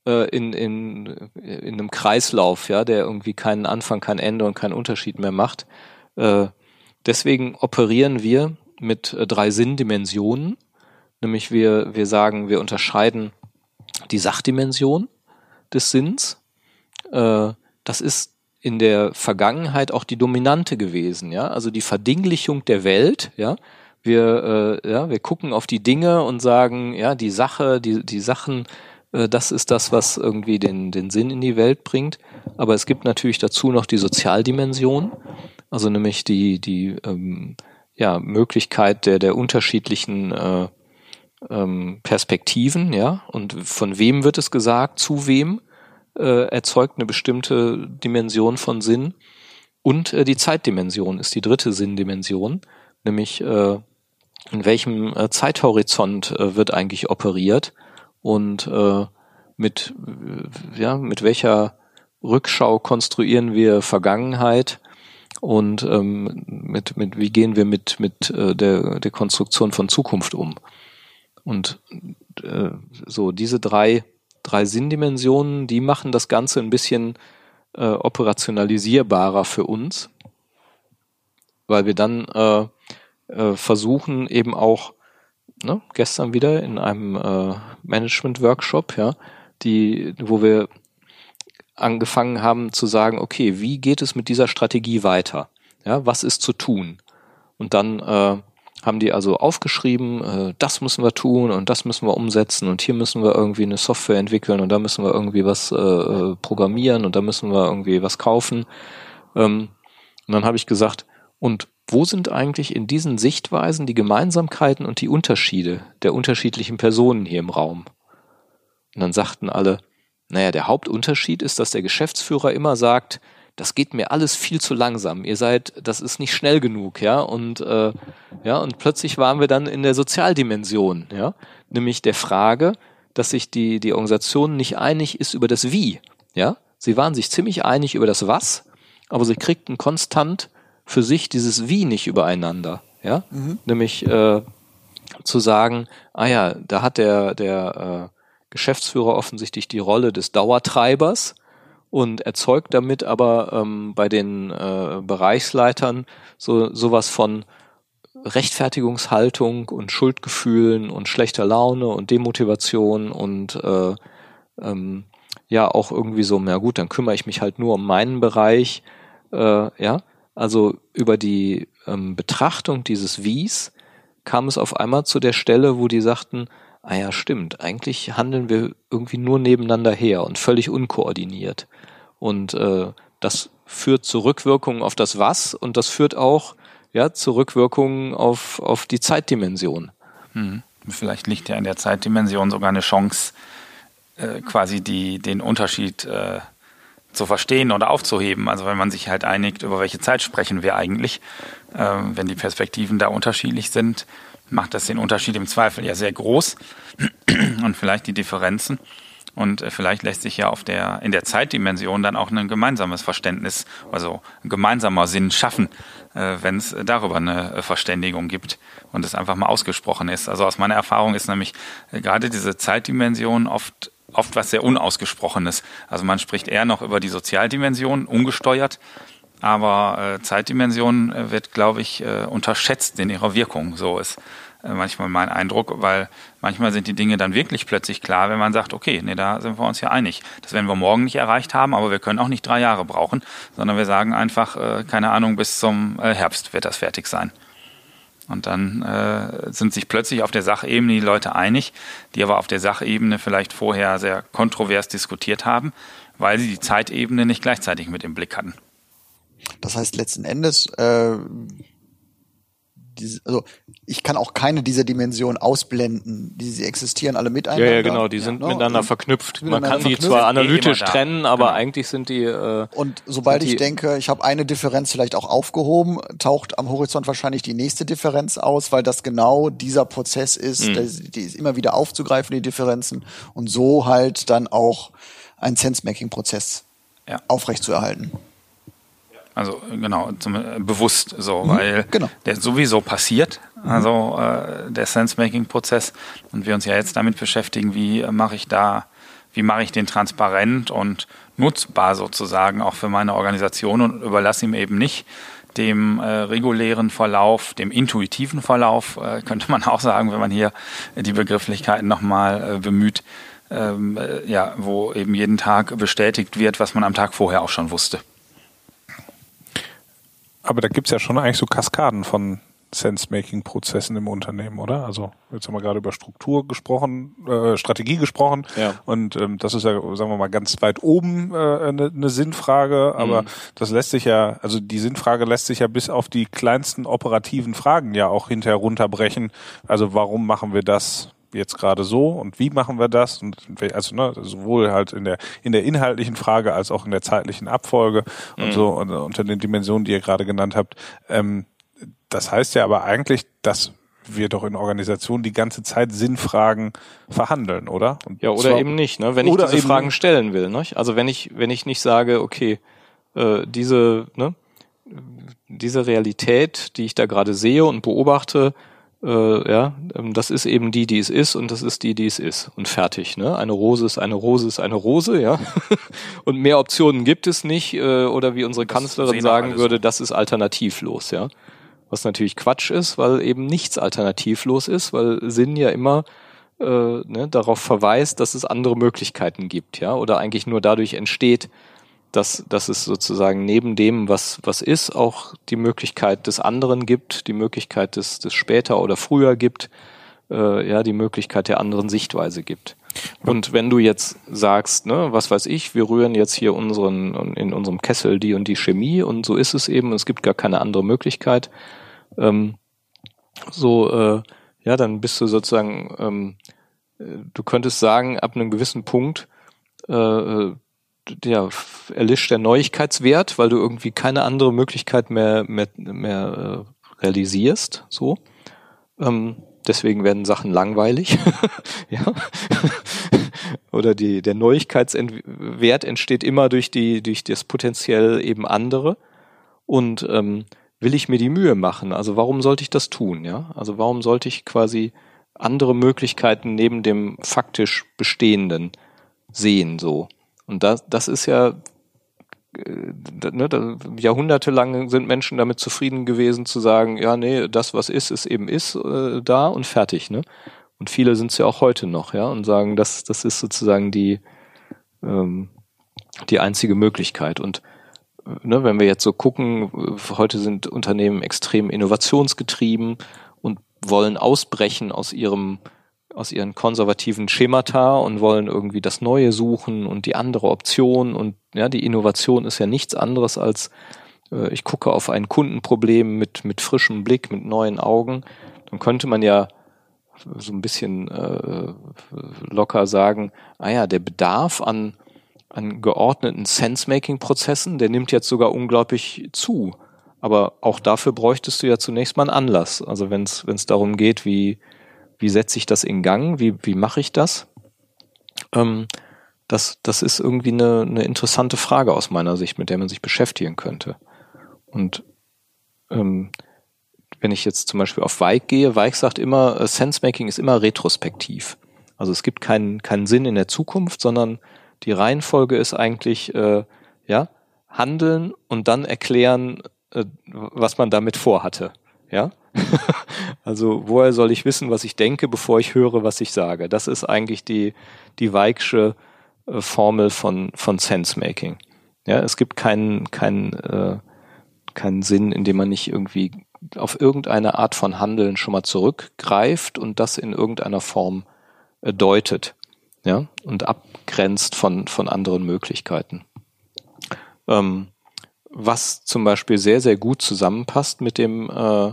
äh, in, in, in einem Kreislauf, ja, der irgendwie keinen Anfang, kein Ende und keinen Unterschied mehr macht. Äh, deswegen operieren wir mit äh, drei Sinndimensionen. Nämlich wir, wir sagen, wir unterscheiden die Sachdimension des Sinns. Äh, das ist in der Vergangenheit auch die dominante gewesen, ja, also die Verdinglichung der Welt, ja. Wir, äh, ja, wir gucken auf die Dinge und sagen, ja, die Sache, die, die Sachen, äh, das ist das, was irgendwie den, den Sinn in die Welt bringt. Aber es gibt natürlich dazu noch die Sozialdimension, also nämlich die, die ähm, ja, Möglichkeit der, der unterschiedlichen äh, ähm, Perspektiven, ja, und von wem wird es gesagt, zu wem. äh, erzeugt eine bestimmte Dimension von Sinn. Und äh, die Zeitdimension ist die dritte Sinndimension, nämlich äh, in welchem äh, Zeithorizont äh, wird eigentlich operiert und äh, mit, äh, ja, mit welcher Rückschau konstruieren wir Vergangenheit und ähm, mit, mit wie gehen wir mit, mit äh, der, der Konstruktion von Zukunft um. Und äh, so diese drei, drei Sinndimensionen, die machen das Ganze ein bisschen äh, operationalisierbarer für uns, weil wir dann äh, äh, versuchen eben auch ne, gestern wieder in einem äh, Management-Workshop, ja, die, wo wir angefangen haben zu sagen, okay, wie geht es mit dieser Strategie weiter? Ja, was ist zu tun? Und dann äh, haben die also aufgeschrieben, äh, das müssen wir tun und das müssen wir umsetzen und hier müssen wir irgendwie eine Software entwickeln und da müssen wir irgendwie was äh, äh programmieren und da müssen wir irgendwie was kaufen. Ähm, und dann habe ich gesagt, und wo sind eigentlich in diesen Sichtweisen die Gemeinsamkeiten und die Unterschiede der unterschiedlichen Personen hier im Raum? Und dann sagten alle, naja, der Hauptunterschied ist, dass der Geschäftsführer immer sagt, das geht mir alles viel zu langsam. Ihr seid, das ist nicht schnell genug, ja. Und äh, ja, und plötzlich waren wir dann in der Sozialdimension, ja, nämlich der Frage, dass sich die die Organisation nicht einig ist über das Wie, ja. Sie waren sich ziemlich einig über das Was, aber sie kriegten konstant für sich dieses Wie nicht übereinander, ja. Mhm. Nämlich äh, zu sagen, ah ja, da hat der der äh, Geschäftsführer offensichtlich die Rolle des Dauertreibers und erzeugt damit aber ähm, bei den äh, Bereichsleitern so sowas von Rechtfertigungshaltung und Schuldgefühlen und schlechter Laune und Demotivation und äh, ähm, ja auch irgendwie so, na gut, dann kümmere ich mich halt nur um meinen Bereich, äh, ja. Also über die ähm, Betrachtung dieses Wies kam es auf einmal zu der Stelle, wo die sagten, ah ja, stimmt, eigentlich handeln wir irgendwie nur nebeneinander her und völlig unkoordiniert. Und äh, das führt zu Rückwirkungen auf das Was und das führt auch ja, zu Rückwirkungen auf, auf die Zeitdimension. Hm. Vielleicht liegt ja in der Zeitdimension sogar eine Chance, äh, quasi die, den Unterschied äh, zu verstehen oder aufzuheben. Also wenn man sich halt einigt, über welche Zeit sprechen wir eigentlich, äh, wenn die Perspektiven da unterschiedlich sind, macht das den Unterschied im Zweifel ja sehr groß (clears throat) und vielleicht die Differenzen. Und äh, vielleicht lässt sich ja auf der, in der Zeitdimension dann auch ein gemeinsames Verständnis, also ein gemeinsamer Sinn schaffen, äh, wenn es darüber eine Verständigung gibt und es einfach mal ausgesprochen ist. Also aus meiner Erfahrung ist nämlich äh, gerade diese Zeitdimension oft oft was sehr Unausgesprochenes. Also man spricht eher noch über die Sozialdimension, ungesteuert, aber äh, Zeitdimension äh, wird, glaube ich, äh, unterschätzt in ihrer Wirkung. So ist äh, manchmal mein Eindruck, weil manchmal sind die Dinge dann wirklich plötzlich klar, wenn man sagt, okay, nee, da sind wir uns ja einig. Das werden wir morgen nicht erreicht haben, aber wir können auch nicht drei Jahre brauchen, sondern wir sagen einfach, äh, keine Ahnung, bis zum Herbst wird das fertig sein. Und dann äh, sind sich plötzlich auf der Sachebene die Leute einig, die aber auf der Sachebene vielleicht vorher sehr kontrovers diskutiert haben, weil sie die Zeitebene nicht gleichzeitig mit im Blick hatten. Das heißt letzten Endes, äh, diese, also ich kann auch keine dieser Dimensionen ausblenden. Die, sie existieren alle miteinander. Ja, ja genau, die sind ja, ne? miteinander verknüpft. Man kann die zwar analytisch trennen, aber genau. eigentlich sind die. Äh, und sobald ich denke, ich habe eine Differenz vielleicht auch aufgehoben, taucht am Horizont wahrscheinlich die nächste Differenz aus, weil das genau dieser Prozess ist, mhm. die, die ist immer wieder aufzugreifen, die Differenzen, und so halt dann auch einen Sense-Making-Prozess ja. aufrechtzuerhalten. Also genau, zum, äh, bewusst so, mhm, weil genau. der sowieso passiert, mhm. also äh, der Sense-Making-Prozess und wir uns ja jetzt damit beschäftigen, wie äh, mache ich da, wie mache ich den transparent und nutzbar sozusagen auch für meine Organisation und überlasse ihm eben nicht dem äh, regulären Verlauf, dem intuitiven Verlauf, äh, (laughs) könnte man auch sagen, wenn man hier die Begrifflichkeiten nochmal äh, bemüht, ähm, äh, ja, wo eben jeden Tag bestätigt wird, was man am Tag vorher auch schon wusste. Aber da gibt's ja schon eigentlich so Kaskaden von Sense-Making-Prozessen im Unternehmen, oder? Also jetzt haben wir gerade über Struktur gesprochen, äh, Strategie gesprochen ja. und ähm, das ist ja, sagen wir mal, ganz weit oben äh, eine, eine Sinnfrage, aber mhm. das lässt sich ja, also die Sinnfrage lässt sich ja bis auf die kleinsten operativen Fragen ja auch hinterher runterbrechen. Also warum machen wir das? Jetzt gerade so und wie machen wir das und also ne, sowohl halt in der in der inhaltlichen Frage als auch in der zeitlichen Abfolge und Mhm. so und, unter den Dimensionen, die ihr gerade genannt habt. Ähm, das heißt ja aber eigentlich, dass wir doch in Organisationen die ganze Zeit Sinnfragen verhandeln, oder? Und Ja, oder eben nicht, ne? wenn ich diese Fragen stellen will. Ne? Also wenn ich, wenn ich nicht sage, okay, äh, diese, ne, diese Realität, die ich da gerade sehe und beobachte, äh, ja, ähm, das ist eben die, die es ist und das ist die, die es ist und fertig. Ne? Eine Rose ist eine Rose ist eine Rose, ja. (laughs) und mehr Optionen gibt es nicht äh, oder wie unsere Kanzlerin sagen würde, das ist alternativlos, ja. Was natürlich Quatsch ist, weil eben nichts alternativlos ist, weil Sinn ja immer äh, ne, darauf verweist, dass es andere Möglichkeiten gibt, ja, oder eigentlich nur dadurch entsteht, dass, dass es sozusagen neben dem, was, was ist, auch die Möglichkeit des anderen gibt, die Möglichkeit des, des später oder früher gibt, äh, ja, die Möglichkeit der anderen Sichtweise gibt. Und wenn du jetzt sagst, ne, was weiß ich, wir rühren jetzt hier unseren, in unserem Kessel die und die Chemie und so ist es eben, es gibt gar keine andere Möglichkeit, ähm, so, äh, ja, dann bist du sozusagen, ähm, äh, du könntest sagen, ab einem gewissen Punkt, äh, äh, ja, erlischt der Neuigkeitswert, weil du irgendwie keine andere Möglichkeit mehr, mehr, mehr äh, realisierst, so. Ähm, deswegen werden Sachen langweilig, (laughs) ja. Oder die, der Neuigkeitswert entsteht immer durch die, durch das potenziell eben andere. Und ähm, will ich mir die Mühe machen? Also warum sollte ich das tun? Ja, also warum sollte ich quasi andere Möglichkeiten neben dem faktisch Bestehenden sehen? So und das, das ist ja äh, ne, da, jahrhundertelang sind Menschen damit zufrieden gewesen zu sagen, ja, nee, das, was ist, ist eben ist äh, da und fertig. Ne? Und viele sind es ja auch heute noch, ja, und sagen, das, das ist sozusagen die ähm, die einzige Möglichkeit. Und ne, wenn wir jetzt so gucken, äh, heute sind Unternehmen extrem innovationsgetrieben und wollen ausbrechen aus ihrem aus ihren konservativen Schemata und wollen irgendwie das Neue suchen und die andere Option und ja, die Innovation ist ja nichts anderes als äh, ich gucke auf ein Kundenproblem mit mit frischem Blick, mit neuen Augen, dann könnte man ja so ein bisschen äh, locker sagen, ah ja, der Bedarf an an geordneten Sense-Making-Prozessen, der nimmt jetzt sogar unglaublich zu. Aber auch dafür bräuchtest du ja zunächst mal einen Anlass. Also wenn es darum geht, wie wie setze ich das in Gang, wie wie mache ich das? Ähm, das das ist irgendwie eine, eine interessante Frage aus meiner Sicht, mit der man sich beschäftigen könnte. Und ähm, wenn ich jetzt zum Beispiel auf Weig gehe, Weig sagt immer, äh, Sense-Making ist immer retrospektiv. Also es gibt keinen keinen Sinn in der Zukunft, sondern die Reihenfolge ist eigentlich äh, ja handeln und dann erklären, äh, was man damit vorhatte. Ja, (laughs) also woher soll ich wissen, was ich denke, bevor ich höre, was ich sage? Das ist eigentlich die die Weigsche äh, Formel von von Sense Making. Ja, es gibt keinen keinen äh, keinen Sinn, in dem man nicht irgendwie auf irgendeine Art von Handeln schon mal zurückgreift und das in irgendeiner Form äh, deutet, ja, und abgrenzt von von anderen Möglichkeiten. Ähm, was zum Beispiel sehr sehr gut zusammenpasst mit dem äh,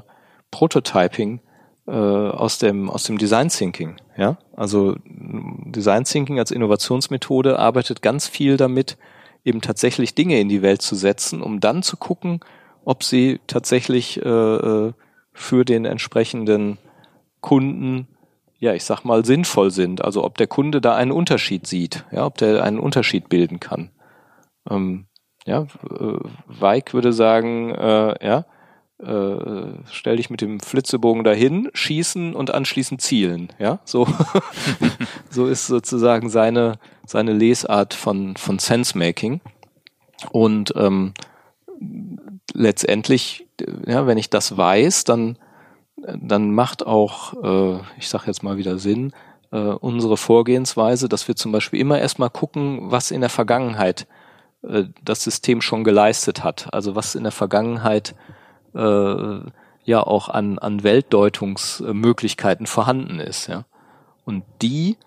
Prototyping äh, aus dem aus dem Design Thinking, ja, also Design Thinking als Innovationsmethode arbeitet ganz viel damit, eben tatsächlich Dinge in die Welt zu setzen, um dann zu gucken, ob sie tatsächlich äh, äh, für den entsprechenden Kunden, ja, ich sag mal, sinnvoll sind. Also ob der Kunde da einen Unterschied sieht, ja, ob der einen Unterschied bilden kann. Ähm, ja, äh, Weig würde sagen, äh, ja, äh, stell dich mit dem Flitzebogen dahin, schießen und anschließend zielen. Ja, so, (laughs) so ist sozusagen seine, seine Lesart von, von Sense-Making. Und ähm, letztendlich, ja, wenn ich das weiß, dann, dann macht auch, äh, ich sage jetzt mal wieder Sinn, äh, unsere Vorgehensweise, dass wir zum Beispiel immer erstmal gucken, was in der Vergangenheit äh, das System schon geleistet hat. Also was in der Vergangenheit äh, ja auch an, an Weltdeutungsmöglichkeiten vorhanden ist. Ja. Und die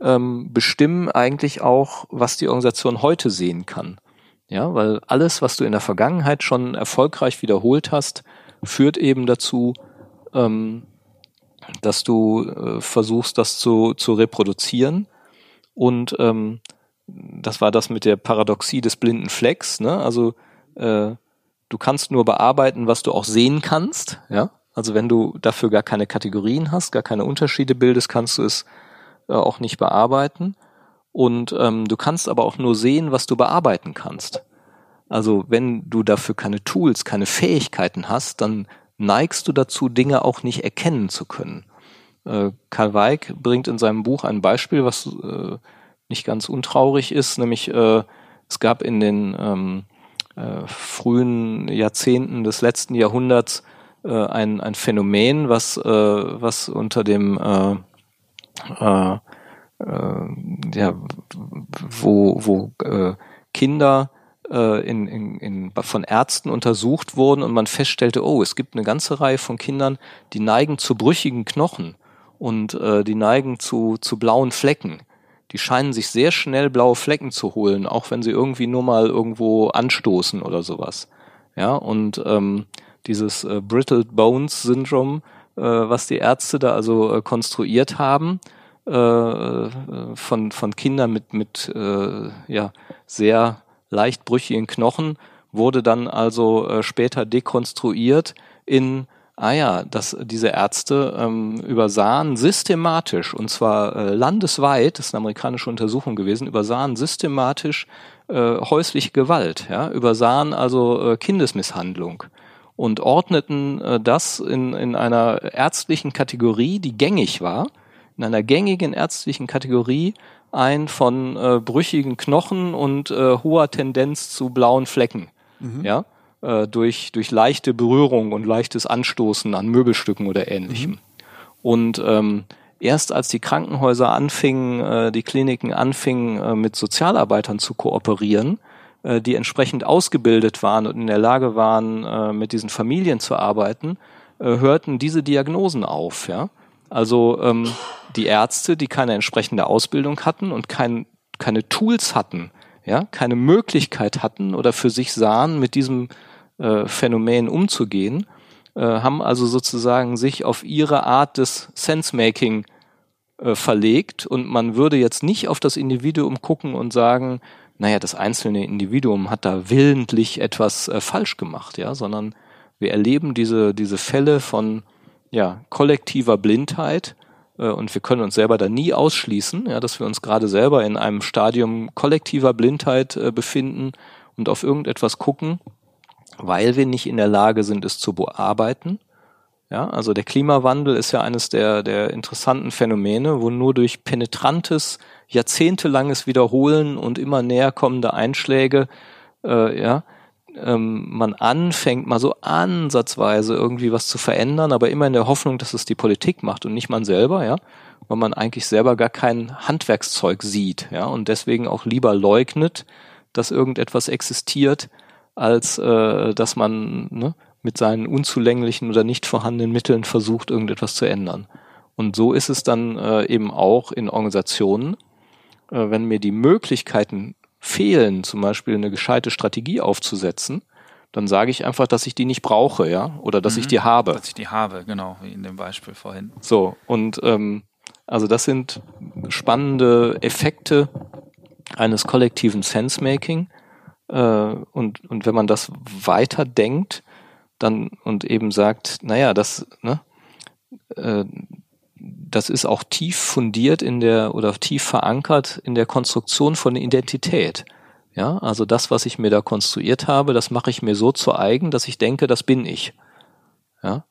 ähm, bestimmen eigentlich auch, was die Organisation heute sehen kann. Ja, weil alles, was du in der Vergangenheit schon erfolgreich wiederholt hast, führt eben dazu, ähm, dass du äh, versuchst, das zu, zu reproduzieren. Und ähm, das war das mit der Paradoxie des blinden Flecks. Ne? Also äh, du kannst nur bearbeiten, was du auch sehen kannst. Ja, also wenn du dafür gar keine Kategorien hast, gar keine Unterschiede bildest, kannst du es äh, auch nicht bearbeiten. Und ähm, du kannst aber auch nur sehen, was du bearbeiten kannst. Also wenn du dafür keine Tools, keine Fähigkeiten hast, dann neigst du dazu, Dinge auch nicht erkennen zu können. Äh, Karl Weig bringt in seinem Buch ein Beispiel, was äh, nicht ganz untraurig ist, nämlich äh, es gab in den ähm, äh, frühen Jahrzehnten des letzten Jahrhunderts äh, ein, ein Phänomen, was, äh, was unter dem äh, äh, äh, ja, wo, wo äh, Kinder äh, in, in, in, von Ärzten untersucht wurden und man feststellte, oh, es gibt eine ganze Reihe von Kindern, die neigen zu brüchigen Knochen und äh, die neigen zu, zu blauen Flecken. Die scheinen sich sehr schnell blaue Flecken zu holen, auch wenn sie irgendwie nur mal irgendwo anstoßen oder sowas. Ja, und ähm, dieses äh, Brittle Bones Syndrome, äh, was die Ärzte da also äh, konstruiert haben, äh, äh von, von Kindern mit, mit äh, ja, sehr leicht brüchigen Knochen, wurde dann also später dekonstruiert in ah ja, dass diese Ärzte ähm, übersahen systematisch, und zwar äh, landesweit, das ist eine amerikanische Untersuchung gewesen, übersahen systematisch äh, häusliche Gewalt, ja, übersahen also äh, Kindesmisshandlung und ordneten äh, das in, in einer ärztlichen Kategorie, die gängig war, in einer gängigen ärztlichen Kategorie ein von äh, brüchigen Knochen und äh, hoher Tendenz zu blauen Flecken. Mhm. Ja, äh, durch, durch leichte Berührung und leichtes Anstoßen an Möbelstücken oder ähnlichem. Mhm. Und ähm, erst als die Krankenhäuser anfingen, äh, die Kliniken anfingen, äh, mit Sozialarbeitern zu kooperieren, äh, die entsprechend ausgebildet waren und in der Lage waren, äh, mit diesen Familien zu arbeiten, äh, hörten diese Diagnosen auf. Ja? Also ähm, die Ärzte, die keine entsprechende Ausbildung hatten und kein, keine Tools hatten, ja, keine Möglichkeit hatten oder für sich sahen, mit diesem äh, Phänomen umzugehen, äh, haben also sozusagen sich auf ihre Art des Sense-Making äh, verlegt. Und man würde jetzt nicht auf das Individuum gucken und sagen, naja, das einzelne Individuum hat da willentlich etwas äh, falsch gemacht, ja, sondern wir erleben diese, diese Fälle von ja, kollektiver Blindheit äh, und wir können uns selber da nie ausschließen, ja, dass wir uns gerade selber in einem Stadium kollektiver Blindheit äh, befinden und auf irgendetwas gucken, weil wir nicht in der Lage sind, es zu bearbeiten. Ja, also der Klimawandel ist ja eines der, der interessanten Phänomene, wo nur durch penetrantes, jahrzehntelanges Wiederholen und immer näher kommende Einschläge äh, ja, ähm, man anfängt, mal so ansatzweise irgendwie was zu verändern, aber immer in der Hoffnung, dass es die Politik macht und nicht man selber, ja, weil man eigentlich selber gar kein Handwerkszeug sieht, ja, und deswegen auch lieber leugnet, dass irgendetwas existiert, als äh, dass man ne, mit seinen unzulänglichen oder nicht vorhandenen Mitteln versucht, irgendetwas zu ändern. Und so ist es dann äh, eben auch in Organisationen, äh, wenn mir die Möglichkeiten fehlen, zum Beispiel eine gescheite Strategie aufzusetzen, dann sage ich einfach, dass ich die nicht brauche, ja, oder dass mhm, ich die habe. Dass ich die habe, genau, wie in dem Beispiel vorhin. So, und ähm, also das sind spannende Effekte eines kollektiven Sensemaking. Äh, und, und wenn man das weiter denkt, dann und eben sagt, naja, das, ne, äh, das ist auch tief fundiert in der oder tief verankert in der Konstruktion von Identität. Ja, also das, was ich mir da konstruiert habe, das mache ich mir so zu eigen, dass ich denke, das bin ich. Ja,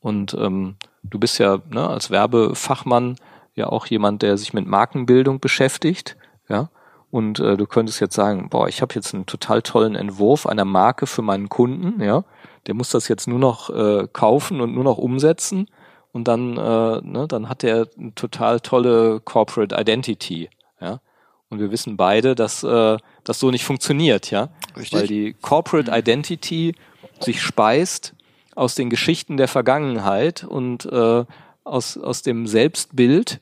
und ähm, du bist ja ne, als Werbefachmann ja auch jemand, der sich mit Markenbildung beschäftigt. Ja, und äh, du könntest jetzt sagen, boah, ich habe jetzt einen total tollen Entwurf einer Marke für meinen Kunden. Ja, der muss das jetzt nur noch äh, kaufen und nur noch umsetzen und dann, äh, ne, dann hat er eine total tolle Corporate Identity, ja. Und wir wissen beide, dass äh, das so nicht funktioniert, ja. Richtig. Weil die Corporate. Identity sich speist aus den Geschichten der Vergangenheit und äh, aus, aus dem Selbstbild,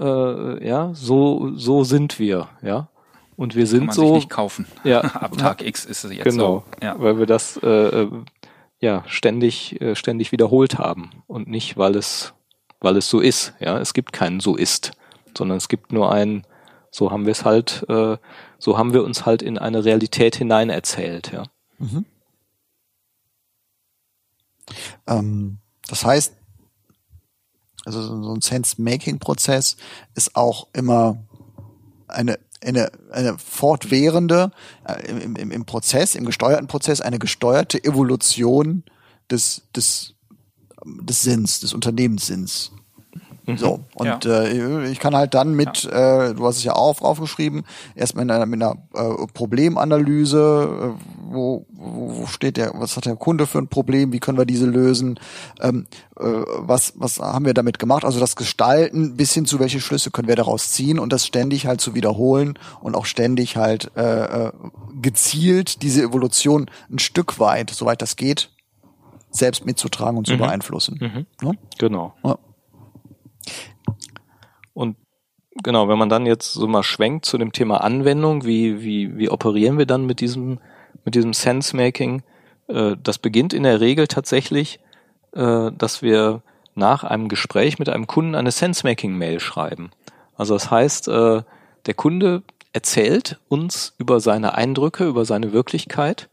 äh, ja, so, so sind wir, ja. Und wir sind Kann man so. Sich nicht kaufen. (laughs) Ja. Ab Tag X ist es jetzt genau, so. Ja. Weil wir das äh, ja, ständig, äh, ständig wiederholt haben und nicht, weil es, weil es so ist. Ja, es gibt keinen so ist, sondern es gibt nur ein, so haben wir es halt, äh, so haben wir uns halt in eine Realität hinein erzählt. Ja. Mhm. Ähm, das heißt, also so ein Sense-Making-Prozess ist auch immer eine eine, eine fortwährende äh, im, im, im Prozess, im gesteuerten Prozess, eine gesteuerte Evolution des, des, des Sinns, des Unternehmenssinns. Mhm. So, und ja. äh, ich kann halt dann mit, ja. äh, du hast es ja auch aufgeschrieben, erstmal mit einer, mit einer äh, Problemanalyse, äh, wo, wo steht der, was hat der Kunde für ein Problem, wie können wir diese lösen, ähm, äh, was, was haben wir damit gemacht, also das Gestalten bis hin zu welche Schlüsse können wir daraus ziehen und das ständig halt zu wiederholen und auch ständig halt äh, äh gezielt diese Evolution ein Stück weit, soweit das geht, selbst mitzutragen und zu mhm. beeinflussen. Mhm. Ja? Genau. Ja. Und genau, wenn man dann jetzt so mal schwenkt zu dem Thema Anwendung, wie, wie, wie operieren wir dann mit diesem, mit diesem Sense-Making? Äh, das beginnt in der Regel tatsächlich, äh, dass wir nach einem Gespräch mit einem Kunden eine Sense-Making-Mail schreiben. Also das heißt, äh, der Kunde erzählt uns über seine Eindrücke, über seine Wirklichkeit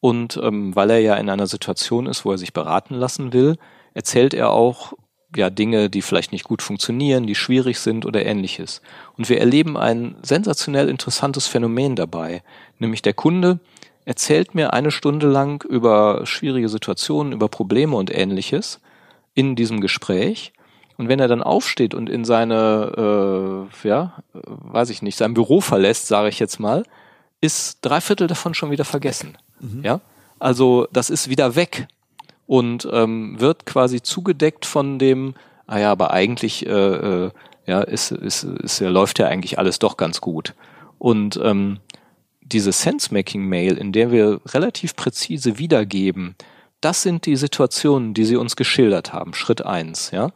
und ähm, weil er ja in einer Situation ist, wo er sich beraten lassen will, erzählt er auch ja Dinge, die vielleicht nicht gut funktionieren, die schwierig sind oder ähnliches. Und wir erleben ein sensationell interessantes Phänomen dabei, nämlich der Kunde erzählt mir eine Stunde lang über schwierige Situationen, über Probleme und ähnliches in diesem Gespräch. Und wenn er dann aufsteht und in seine, äh, ja, weiß ich nicht, sein Büro verlässt, sage ich jetzt mal, ist drei Viertel davon schon wieder vergessen. Mhm. Ja, also das ist wieder weg und ähm, wird quasi zugedeckt von dem, ah ja, aber eigentlich äh, äh, ja, ist, ist, ist, läuft ja eigentlich alles doch ganz gut. Und ähm, diese Sense-Making-Mail, in der wir relativ präzise wiedergeben, das sind die Situationen, die sie uns geschildert haben. Schritt eins, ja.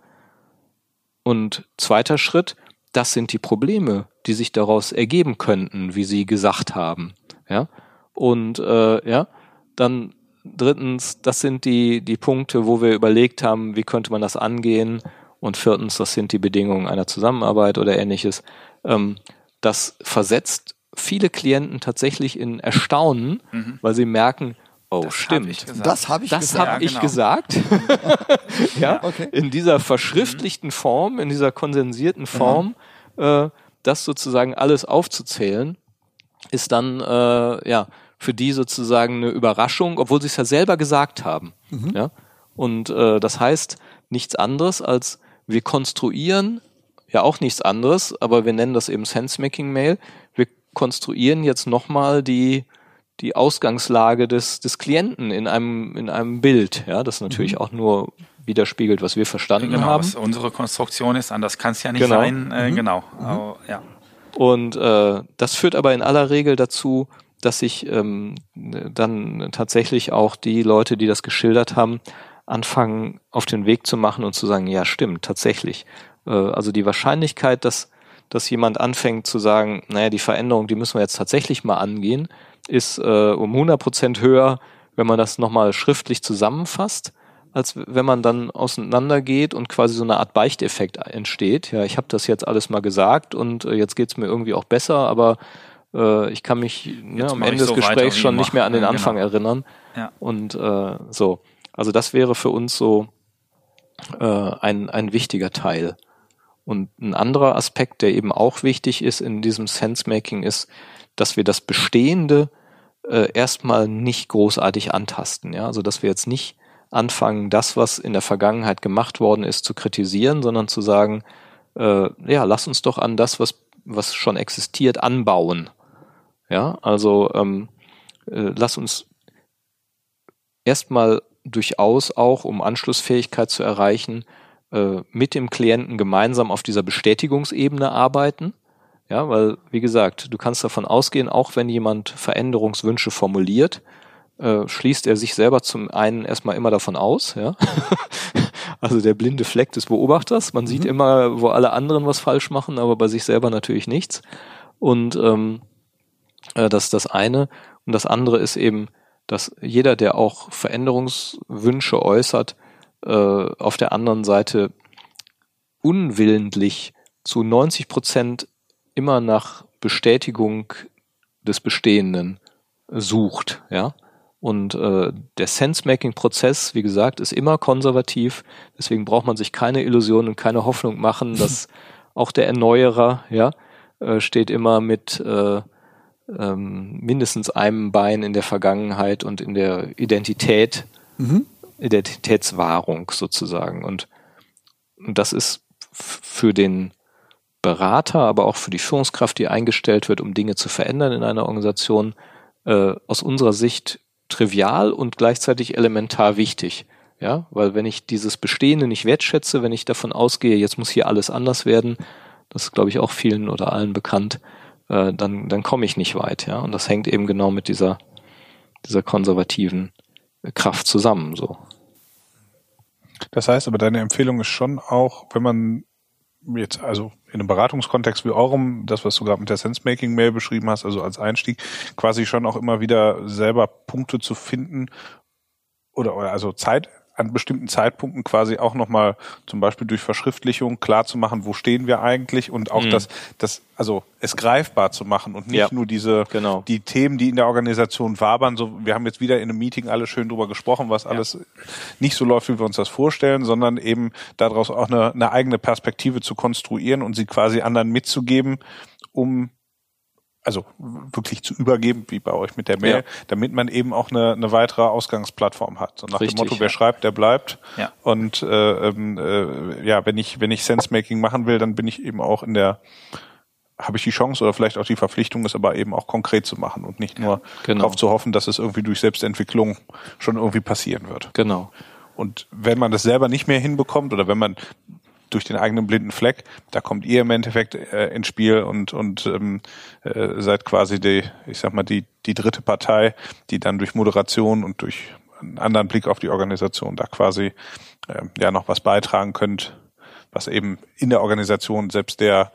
Und zweiter Schritt, das sind die Probleme, die sich daraus ergeben könnten, wie sie gesagt haben, ja. Und äh, ja, dann drittens, das sind die, die Punkte, wo wir überlegt haben, wie könnte man das angehen. Und viertens, das sind die Bedingungen einer Zusammenarbeit oder ähnliches. Ähm, das versetzt viele Klienten tatsächlich in Erstaunen, mhm. weil sie merken, oh das stimmt, hab das habe ich das gesagt. Hab ich genau. gesagt. (laughs) ja, okay. in dieser verschriftlichten Form, in dieser konsensierten Form, mhm. äh, das sozusagen alles aufzuzählen, ist dann äh, ja für die sozusagen eine Überraschung, obwohl sie es ja selber gesagt haben. Mhm. Ja? Und äh, das heißt nichts anderes als wir konstruieren ja auch nichts anderes, aber wir nennen das eben Sense-Making-Mail. Wir konstruieren jetzt nochmal die, die Ausgangslage des, des Klienten in einem, in einem Bild, ja, das natürlich mhm. auch nur widerspiegelt, was wir verstanden genau, haben. Was unsere Konstruktion ist, anders kann es ja nicht genau. sein. Äh, mhm. Genau. Mhm. Aber, ja. Und äh, das führt aber in aller Regel dazu, dass sich ähm, dann tatsächlich auch die Leute, die das geschildert haben, anfangen auf den Weg zu machen und zu sagen, ja stimmt, tatsächlich. Äh, also die Wahrscheinlichkeit, dass, dass jemand anfängt zu sagen, naja, die Veränderung, die müssen wir jetzt tatsächlich mal angehen, ist äh, um 100 Prozent höher, wenn man das nochmal schriftlich zusammenfasst, als wenn man dann auseinandergeht und quasi so eine Art Beichteffekt entsteht. Ja, ich habe das jetzt alles mal gesagt und äh, jetzt geht's mir irgendwie auch besser, aber äh, ich kann mich ne, am Ende des so Gesprächs schon nicht mehr an den ja, Anfang genau. erinnern. Ja. Und äh, so. Also das wäre für uns so äh, ein, ein wichtiger Teil. Und ein anderer Aspekt, der eben auch wichtig ist in diesem Sensemaking, ist, dass wir das Bestehende äh, erstmal nicht großartig antasten. Ja? Also dass wir jetzt nicht anfangen, das, was in der Vergangenheit gemacht worden ist, zu kritisieren, sondern zu sagen, äh, ja, lass uns doch an das, was, was schon existiert, anbauen. Ja, also ähm, äh, lass uns erstmal durchaus auch, um Anschlussfähigkeit zu erreichen, äh, mit dem Klienten gemeinsam auf dieser Bestätigungsebene arbeiten. Ja, weil, wie gesagt, du kannst davon ausgehen, auch wenn jemand Veränderungswünsche formuliert, äh, schließt er sich selber zum einen erstmal immer davon aus, ja. (laughs) also der blinde Fleck des Beobachters. Man mhm. sieht immer, wo alle anderen was falsch machen, aber bei sich selber natürlich nichts. Und ähm, äh, das ist das eine. Und das andere ist eben, dass jeder, der auch Veränderungswünsche äußert, äh, auf der anderen Seite unwillentlich zu 90 Prozent immer nach Bestätigung des Bestehenden sucht, ja. Und äh, der Sense-Making-Prozess, wie gesagt, ist immer konservativ. Deswegen braucht man sich keine Illusionen und keine Hoffnung machen, dass (laughs) auch der Erneuerer, ja, äh, steht immer mit äh, ähm, mindestens einem Bein in der Vergangenheit und in der Identität, mhm. Identitätswahrung sozusagen. Und, und das ist für den Berater, aber auch für die Führungskraft, die eingestellt wird, um Dinge zu verändern in einer Organisation, äh, aus unserer Sicht trivial und gleichzeitig elementar wichtig. Ja, weil wenn ich dieses Bestehende nicht wertschätze, wenn ich davon ausgehe, jetzt muss hier alles anders werden, das ist, glaube ich, auch vielen oder allen bekannt, äh, dann, dann komme ich nicht weit, ja. Und das hängt eben genau mit dieser, dieser konservativen Kraft zusammen, so. Das heißt aber, deine Empfehlung ist schon auch, wenn man jetzt, also in einem Beratungskontext wie eurem, das, was du gerade mit der Sense-Making-Mail beschrieben hast, also als Einstieg, quasi schon auch immer wieder selber Punkte zu finden oder, oder also Zeit an bestimmten Zeitpunkten quasi auch nochmal zum Beispiel durch Verschriftlichung klar zu machen, wo stehen wir eigentlich und auch mhm. das, das, also es greifbar zu machen und nicht ja. nur diese, genau. die Themen, die in der Organisation wabern, so, wir haben jetzt wieder in einem Meeting alle schön drüber gesprochen, was ja. alles nicht so läuft, wie wir uns das vorstellen, sondern eben daraus auch eine, eine eigene Perspektive zu konstruieren und sie quasi anderen mitzugeben, um also wirklich zu übergeben, wie bei euch mit der Mail, ja. damit man eben auch eine, eine weitere Ausgangsplattform hat. So nach Richtig, dem Motto, wer ja. schreibt, der bleibt. Ja. Und äh, ähm, äh, ja, wenn ich wenn ich Sense-Making machen will, dann bin ich eben auch in der habe ich die Chance oder vielleicht auch die Verpflichtung, es aber eben auch konkret zu machen und nicht nur genau. darauf zu hoffen, dass es irgendwie durch Selbstentwicklung schon irgendwie passieren wird. Genau. Und wenn man das selber nicht mehr hinbekommt oder wenn man durch den eigenen blinden Fleck. Da kommt ihr im Endeffekt äh, ins Spiel und und ähm, äh, seid quasi die, ich sag mal die die dritte Partei, die dann durch Moderation und durch einen anderen Blick auf die Organisation da quasi äh, ja noch was beitragen könnt, was eben in der Organisation selbst der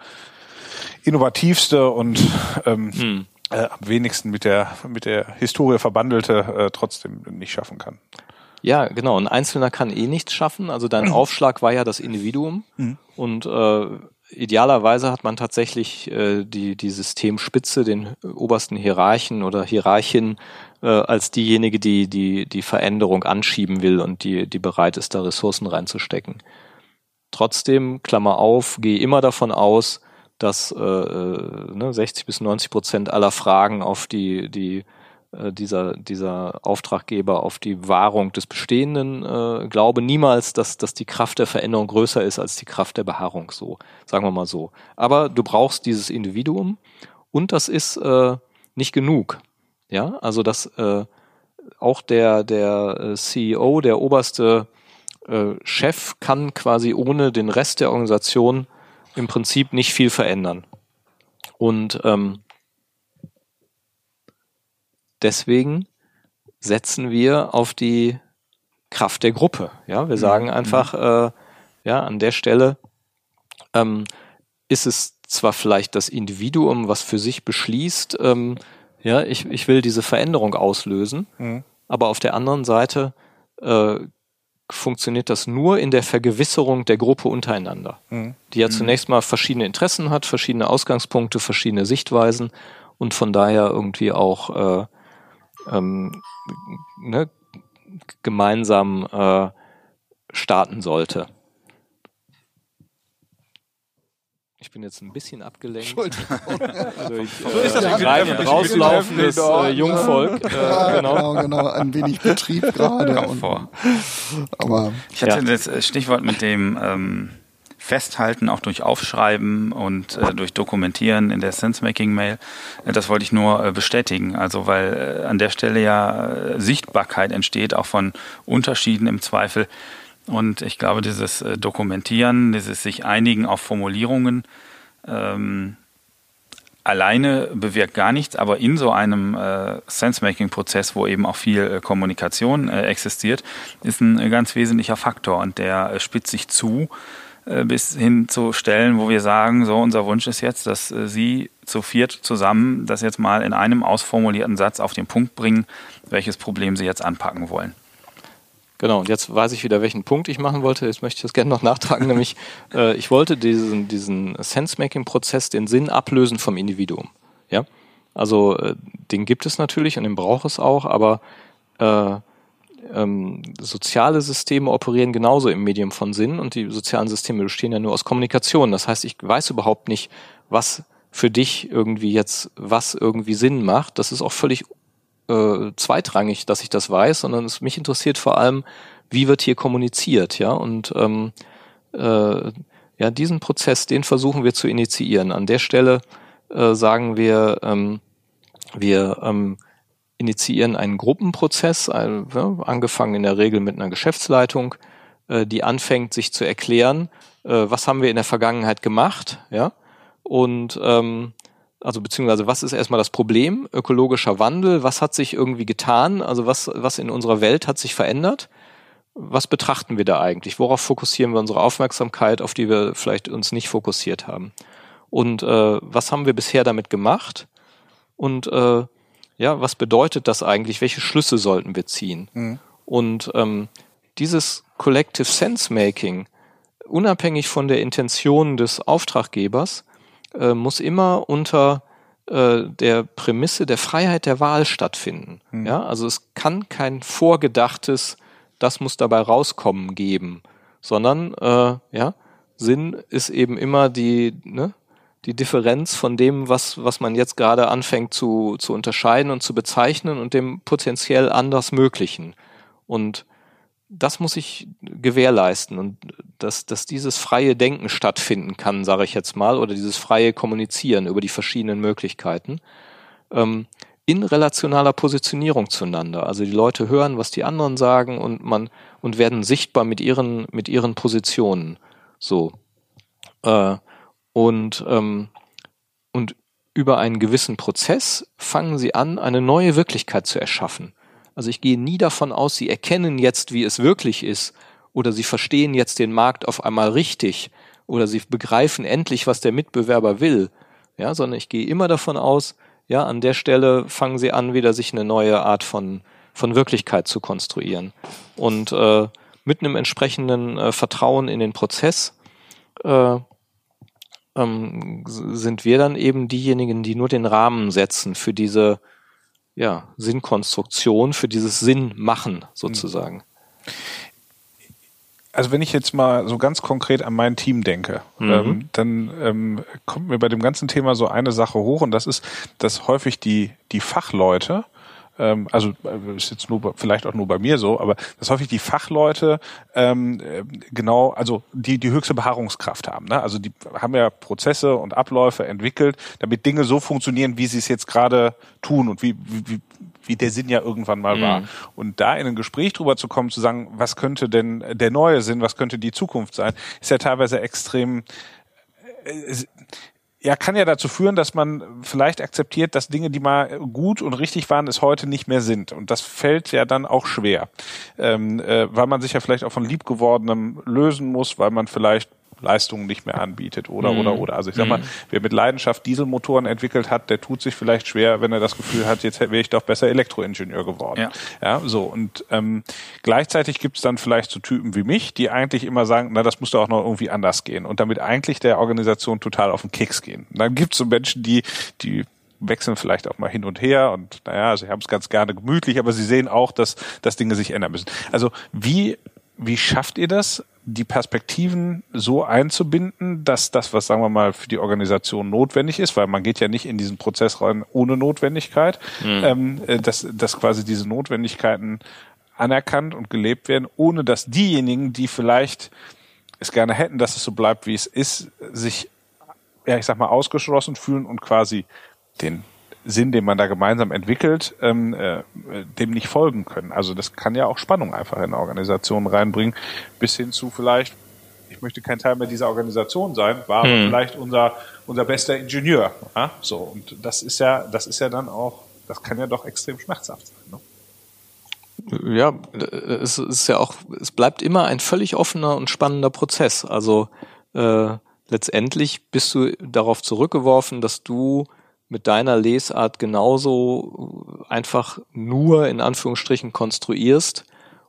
innovativste und ähm, hm. äh, am wenigsten mit der mit der Historie verbandelte äh, trotzdem nicht schaffen kann. Ja, genau. Ein Einzelner kann eh nichts schaffen. Also dein mhm. (clears throat) Aufschlag war ja das Individuum. Mhm. Und äh, idealerweise hat man tatsächlich äh, die, die Systemspitze, den obersten Hierarchen oder Hierarchin, äh, als diejenige, die, die die Veränderung anschieben will und die, die bereit ist, da Ressourcen reinzustecken. Trotzdem, Klammer auf, gehe immer davon aus, dass äh, äh ne, 60 bis 90 Prozent aller Fragen auf die, die dieser, dieser Auftraggeber auf die Wahrung des Bestehenden äh, glaube niemals, dass, dass die Kraft der Veränderung größer ist als die Kraft der Beharrung, so, sagen wir mal so. Aber du brauchst dieses Individuum und das ist äh, nicht genug. Ja, also dass äh, auch der, der äh, CEO, der oberste äh, Chef kann quasi ohne den Rest der Organisation im Prinzip nicht viel verändern. Und ähm, deswegen setzen wir auf die Kraft der Gruppe. Ja, wir mhm. sagen einfach, äh, ja, an der Stelle ähm, ist es zwar vielleicht das Individuum, was für sich beschließt, ähm, ja, ich, ich will diese Veränderung auslösen, mhm. aber auf der anderen Seite äh, funktioniert das nur in der Vergewisserung der Gruppe untereinander, mhm. die ja mhm. zunächst mal verschiedene Interessen hat, verschiedene Ausgangspunkte, verschiedene Sichtweisen und von daher irgendwie auch äh, ähm, ne, gemeinsam äh, starten sollte. Ich bin jetzt ein bisschen abgelenkt. (laughs) Also ich, so ist das äh, rein rauslaufendes äh, Jungvolk. Äh, ja, genau. genau, genau, ein wenig Betrieb (laughs) gerade. Aber ich hatte ja. das Stichwort mit dem ähm, festhalten, auch durch Aufschreiben und äh, durch Dokumentieren in der Sense-Making-Mail. Äh, das wollte ich nur äh, bestätigen. Also weil äh, an der Stelle ja äh, Sichtbarkeit entsteht, auch von Unterschieden im Zweifel. Und ich glaube, dieses äh, Dokumentieren, dieses sich einigen auf Formulierungen, ähm, alleine bewirkt gar nichts, aber in so einem äh, Sense-Making-Prozess, wo eben auch viel äh, Kommunikation äh, existiert, ist ein ganz wesentlicher Faktor und der spitzt sich zu bis hin zu Stellen, wo wir sagen, so unser Wunsch ist jetzt, dass äh, Sie zu viert zusammen das jetzt mal in einem ausformulierten Satz auf den Punkt bringen, welches Problem Sie jetzt anpacken wollen. Genau, und jetzt weiß ich wieder, welchen Punkt ich machen wollte. Jetzt möchte ich das gerne noch nachtragen, nämlich (laughs) äh, ich wollte diesen, diesen Sense-Making-Prozess, den Sinn ablösen vom Individuum. Ja, also äh, den gibt es natürlich und den braucht es auch, aber äh, ähm, soziale Systeme operieren genauso im Medium von Sinn und die sozialen Systeme bestehen ja nur aus Kommunikation. Das heißt, ich weiß überhaupt nicht, was für dich irgendwie jetzt, was irgendwie Sinn macht. Das ist auch völlig äh, zweitrangig, dass ich das weiß, sondern es mich interessiert vor allem, wie wird hier kommuniziert, ja und ähm, äh, ja diesen Prozess, den versuchen wir zu initiieren. An der Stelle äh, sagen wir, ähm, wir ähm, initiieren einen Gruppenprozess, äh, angefangen in der Regel mit einer Geschäftsleitung, äh, die anfängt, sich zu erklären, äh, was haben wir in der Vergangenheit gemacht, ja, und ähm, also beziehungsweise was ist erstmal das Problem? Ökologischer Wandel, was hat sich irgendwie getan? Also was, was in unserer Welt hat sich verändert? Was betrachten wir da eigentlich? Worauf fokussieren wir unsere Aufmerksamkeit, auf die wir vielleicht uns nicht fokussiert haben? Und was haben wir bisher damit gemacht? Und äh, ja, was bedeutet das eigentlich? Welche Schlüsse sollten wir ziehen? Mhm. Und ähm, dieses Collective Sense Making, unabhängig von der Intention des Auftraggebers, äh, muss immer unter äh, der Prämisse der Freiheit der Wahl stattfinden. Mhm. Ja, also es kann kein vorgedachtes, das muss dabei rauskommen geben, sondern äh, ja, Sinn ist eben immer die, ne, die Differenz von dem, was, was man jetzt gerade anfängt zu, zu unterscheiden und zu bezeichnen und dem potenziell anders Möglichen. Und das muss ich gewährleisten und dass, dass dieses freie Denken stattfinden kann, sage ich jetzt mal, oder dieses freie Kommunizieren über die verschiedenen Möglichkeiten. Ähm, in relationaler Positionierung zueinander. Also die Leute hören, was die anderen sagen und man und werden sichtbar mit ihren mit ihren Positionen. So äh, und, ähm, und über einen gewissen Prozess fangen sie an, eine neue Wirklichkeit zu erschaffen. Also ich gehe nie davon aus, sie erkennen jetzt, wie es wirklich ist, oder sie verstehen jetzt den Markt auf einmal richtig, oder sie begreifen endlich, was der Mitbewerber will, ja, sondern ich gehe immer davon aus, ja, an der Stelle fangen sie an, wieder sich eine neue Art von, von Wirklichkeit zu konstruieren. Und äh, mit einem entsprechenden äh, Vertrauen in den Prozess äh, ähm, sind wir dann eben diejenigen, die nur den Rahmen setzen für diese ja, Sinnkonstruktion, für dieses Sinn machen sozusagen. Also wenn ich jetzt mal so ganz konkret an mein Team denke, mhm. ähm, dann ähm, kommt mir bei dem ganzen Thema so eine Sache hoch und das ist, dass häufig die, die Fachleute ähm, also äh, ist jetzt nur vielleicht auch nur bei mir so, aber dass häufig die Fachleute ähm, äh, genau, also die die höchste Beharrungskraft haben. Ne? Also die haben ja Prozesse und Abläufe entwickelt, damit Dinge so funktionieren, wie sie es jetzt gerade tun und wie, wie, wie der Sinn ja irgendwann mal mhm. war. Und da in ein Gespräch drüber zu kommen, zu sagen, was könnte denn der neue Sinn, was könnte die Zukunft sein, ist ja teilweise extrem äh, ja, kann ja dazu führen, dass man vielleicht akzeptiert, dass Dinge, die mal gut und richtig waren, es heute nicht mehr sind. Und das fällt ja dann auch schwer, ähm, äh, weil man sich ja vielleicht auch von liebgewordenem lösen muss, weil man vielleicht Leistungen nicht mehr anbietet oder, mhm. oder, oder. Also ich sag mal, mhm. wer mit Leidenschaft Dieselmotoren entwickelt hat, der tut sich vielleicht schwer, wenn er das Gefühl hat, jetzt wäre ich doch besser Elektroingenieur geworden. Ja, ja so. Und ähm, gleichzeitig gibt es dann vielleicht so Typen wie mich, die eigentlich immer sagen, na, das muss doch auch noch irgendwie anders gehen und damit eigentlich der Organisation total auf den Keks gehen. Und dann gibt es so Menschen, die, die wechseln vielleicht auch mal hin und her und naja, sie haben es ganz gerne gemütlich, aber sie sehen auch, dass, dass Dinge sich ändern müssen. Also wie, wie schafft ihr das, die Perspektiven so einzubinden, dass das, was sagen wir mal für die Organisation notwendig ist, weil man geht ja nicht in diesen Prozess rein ohne Notwendigkeit, mhm. ähm, äh, dass, dass quasi diese Notwendigkeiten anerkannt und gelebt werden, ohne dass diejenigen, die vielleicht es gerne hätten, dass es so bleibt, wie es ist, sich, ja, ich sag mal, ausgeschlossen fühlen und quasi den Sinn, den man da gemeinsam entwickelt, ähm, äh, dem nicht folgen können. Also das kann ja auch Spannung einfach in eine Organisation reinbringen, bis hin zu vielleicht, ich möchte kein Teil mehr dieser Organisation sein, war hm. aber vielleicht unser unser bester Ingenieur. Ja? So und das ist ja, das ist ja dann auch, das kann ja doch extrem schmerzhaft sein. Ne? Ja, es ist ja auch, es bleibt immer ein völlig offener und spannender Prozess. Also äh, letztendlich bist du darauf zurückgeworfen, dass du mit deiner Lesart genauso einfach nur in Anführungsstrichen konstruierst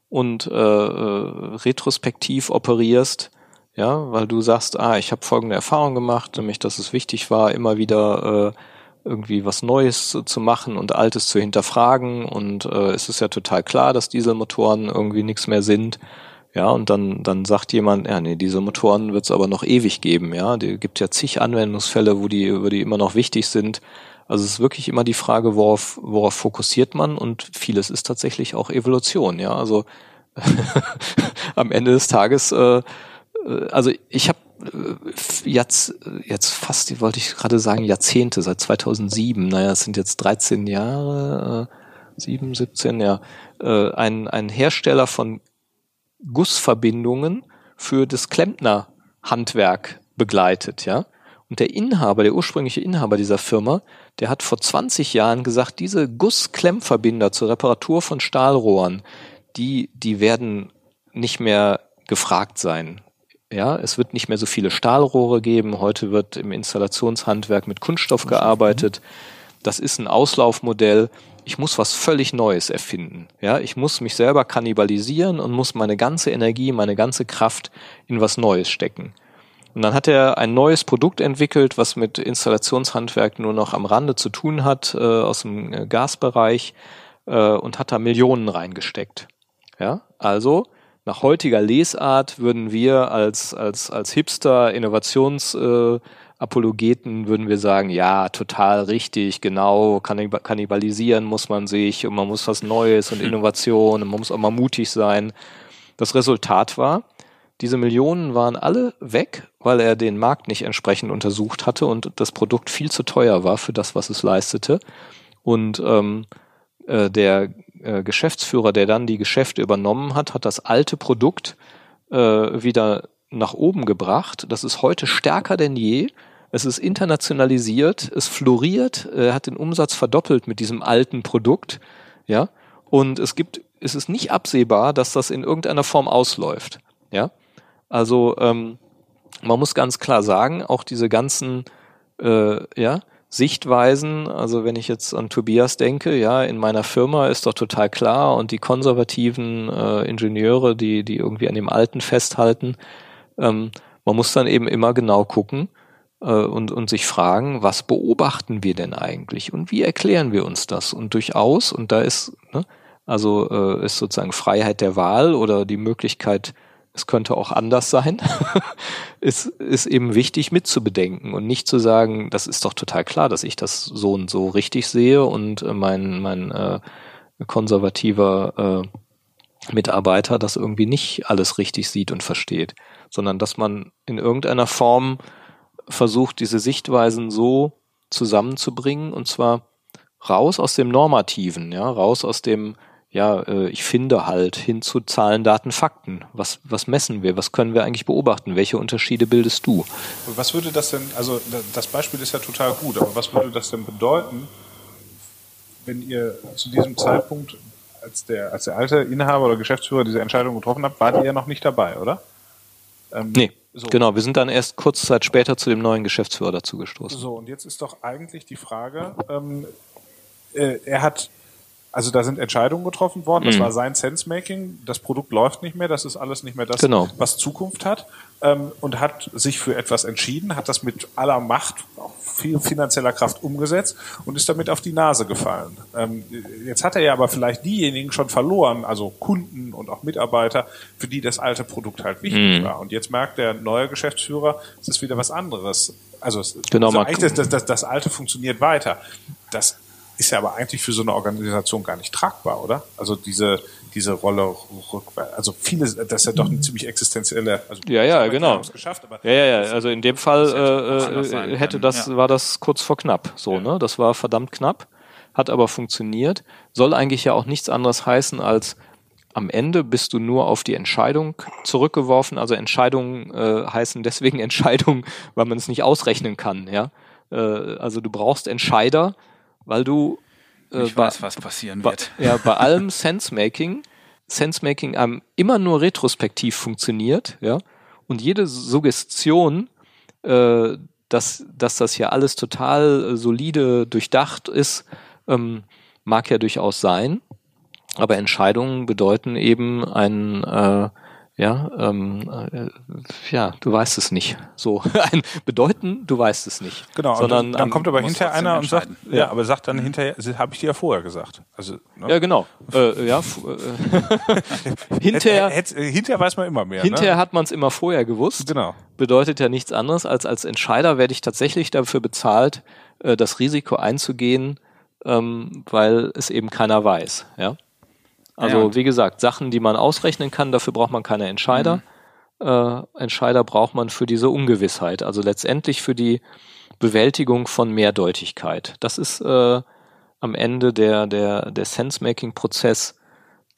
und äh, äh, retrospektiv operierst, ja, weil du sagst, ah, ich habe folgende Erfahrung gemacht, nämlich dass es wichtig war, immer wieder äh, irgendwie was Neues zu, machen und Altes zu hinterfragen und äh, es ist ja total klar, dass Dieselmotoren irgendwie nichts mehr sind. Ja, und dann, dann sagt jemand, ja, nee, diese Motoren wird es aber noch ewig geben, ja. Die gibt ja zig Anwendungsfälle, wo die, wo die immer noch wichtig sind. Also es ist wirklich immer die Frage, worauf, worauf fokussiert man und vieles ist tatsächlich auch Evolution, ja. Also (laughs) am Ende des Tages, äh, äh also ich habe äh, jetzt, jetzt fast, wollte ich gerade sagen, Jahrzehnte, seit 2007, naja, es sind jetzt 13 Jahre, äh, 7, 17, ja, äh, ein, ein Hersteller von Gussverbindungen für das Klempnerhandwerk begleitet, ja. Und der Inhaber, der ursprüngliche Inhaber dieser Firma, der hat vor 20 Jahren gesagt, diese Gussklemmverbinder zur Reparatur von Stahlrohren, die, die werden nicht mehr gefragt sein. Ja, es wird nicht mehr so viele Stahlrohre geben. Heute wird im Installationshandwerk mit Kunststoff gearbeitet. Das ist ein Auslaufmodell. Ich muss was völlig Neues erfinden. Ja, ich muss mich selber kannibalisieren und muss meine ganze Energie, meine ganze Kraft in was Neues stecken. Und dann hat er ein neues Produkt entwickelt, was mit Installationshandwerk nur noch am Rande zu tun hat, äh, aus dem äh, Gasbereich, äh, und hat da Millionen reingesteckt. Ja, also nach heutiger Lesart würden wir als, als, als Hipster, Innovationsapologeten, äh, würden wir sagen, ja, total richtig, genau, kannibalisieren muss man sich und man muss was Neues und Innovation und man muss auch mal mutig sein. Das Resultat war, diese Millionen waren alle weg, weil er den Markt nicht entsprechend untersucht hatte und das Produkt viel zu teuer war für das, was es leistete. Und ähm, äh, der äh, Geschäftsführer, der dann die Geschäfte übernommen hat, hat das alte Produkt äh, wieder nach oben gebracht. Das ist heute stärker denn je. Es ist internationalisiert, es floriert, er hat den Umsatz verdoppelt mit diesem alten Produkt, ja. Und es gibt, es ist nicht absehbar, dass das in irgendeiner Form ausläuft, ja. Also ähm, man muss ganz klar sagen, auch diese ganzen äh, ja, Sichtweisen, also wenn ich jetzt an Tobias denke, ja, in meiner Firma ist doch total klar und die konservativen äh, Ingenieure, die, die irgendwie an dem Alten festhalten, ähm, man muss dann eben immer genau gucken äh, und, und sich fragen, was beobachten wir denn eigentlich und wie erklären wir uns das? Und durchaus, und da ist, ne, also äh, ist sozusagen Freiheit der Wahl oder die Möglichkeit, es könnte auch anders sein, (laughs) ist, ist eben wichtig mitzubedenken und nicht zu sagen, das ist doch total klar, dass ich das so und so richtig sehe und äh, mein, mein äh, konservativer äh, Mitarbeiter das irgendwie nicht alles richtig sieht und versteht, sondern dass man in irgendeiner Form versucht, diese Sichtweisen so zusammenzubringen und zwar raus aus dem Normativen, ja, raus aus dem ja, äh, ich finde halt hin zu Zahlen, Daten, Fakten. Was, was messen wir? Was können wir eigentlich beobachten? Welche Unterschiede bildest du? Was würde das denn, also das Beispiel ist ja total gut, aber was würde das denn bedeuten, wenn ihr zu diesem Zeitpunkt als der, als der alte Inhaber oder Geschäftsführer diese Entscheidung getroffen habt, wart ihr ja noch nicht dabei, oder? Ähm, nee. So. Genau, wir sind dann erst kurze Zeit später zu dem neuen Geschäftsführer dazugestoßen. So, und jetzt ist doch eigentlich die Frage, ähm, äh, er hat also da sind Entscheidungen getroffen worden, das mhm. war sein Sensemaking, das Produkt läuft nicht mehr, das ist alles nicht mehr das, genau. was Zukunft hat ähm, und hat sich für etwas entschieden, hat das mit aller Macht, auch viel finanzieller Kraft umgesetzt und ist damit auf die Nase gefallen. Ähm, jetzt hat er ja aber vielleicht diejenigen schon verloren, also Kunden und auch Mitarbeiter, für die das alte Produkt halt wichtig mhm. war. Und jetzt merkt der neue Geschäftsführer, es ist wieder was anderes. Also, es, genau, also eigentlich das, das, das alte funktioniert weiter. Das ist ja aber eigentlich für so eine Organisation gar nicht tragbar, oder? Also diese diese Rolle rückwärts. Also viele, das ist ja doch eine ziemlich existenzielle. Also ja, ja, genau. Geschafft, aber ja, ja, ja. Also in dem Fall äh, hätte das ja. war das kurz vor knapp. So, ja. ne? Das war verdammt knapp, hat aber funktioniert. Soll eigentlich ja auch nichts anderes heißen als am Ende bist du nur auf die Entscheidung zurückgeworfen. Also Entscheidungen äh, heißen deswegen (laughs) Entscheidungen, weil man es nicht ausrechnen kann. Ja, äh, also du brauchst Entscheider weil du äh, ich weiß, was passieren wird. ja, bei (laughs) allem Sensemaking, Sensemaking ähm, immer nur retrospektiv funktioniert, ja, und jede Suggestion, äh, dass, dass das ja alles total äh, solide durchdacht ist, ähm, mag ja durchaus sein. Aber Entscheidungen bedeuten eben ein äh, ja, ähm, äh, ja, du weißt es nicht. So (laughs) ein bedeuten, du weißt es nicht. Genau, sondern dann, dann kommt aber hinterher einer und sagt, entscheiden. ja, aber sagt dann hinterher, habe ich dir ja vorher gesagt. Also ne? ja genau. (laughs) Äh, ja, äh, (laughs) hinterher, Hätt- hätt- hinterher weiß man immer mehr. hinterher ne? hat man es immer vorher gewusst. Genau. bedeutet ja nichts anderes als als Entscheider werde ich tatsächlich dafür bezahlt, äh, das Risiko einzugehen, ähm, weil es eben keiner weiß. Ja. Also Ja, wie gesagt, Sachen, die man ausrechnen kann, dafür braucht man keine Entscheider. Äh, Entscheider braucht man für diese Ungewissheit, also letztendlich für die Bewältigung von Mehrdeutigkeit. Das ist äh, am Ende der der der Sense-Making-Prozess,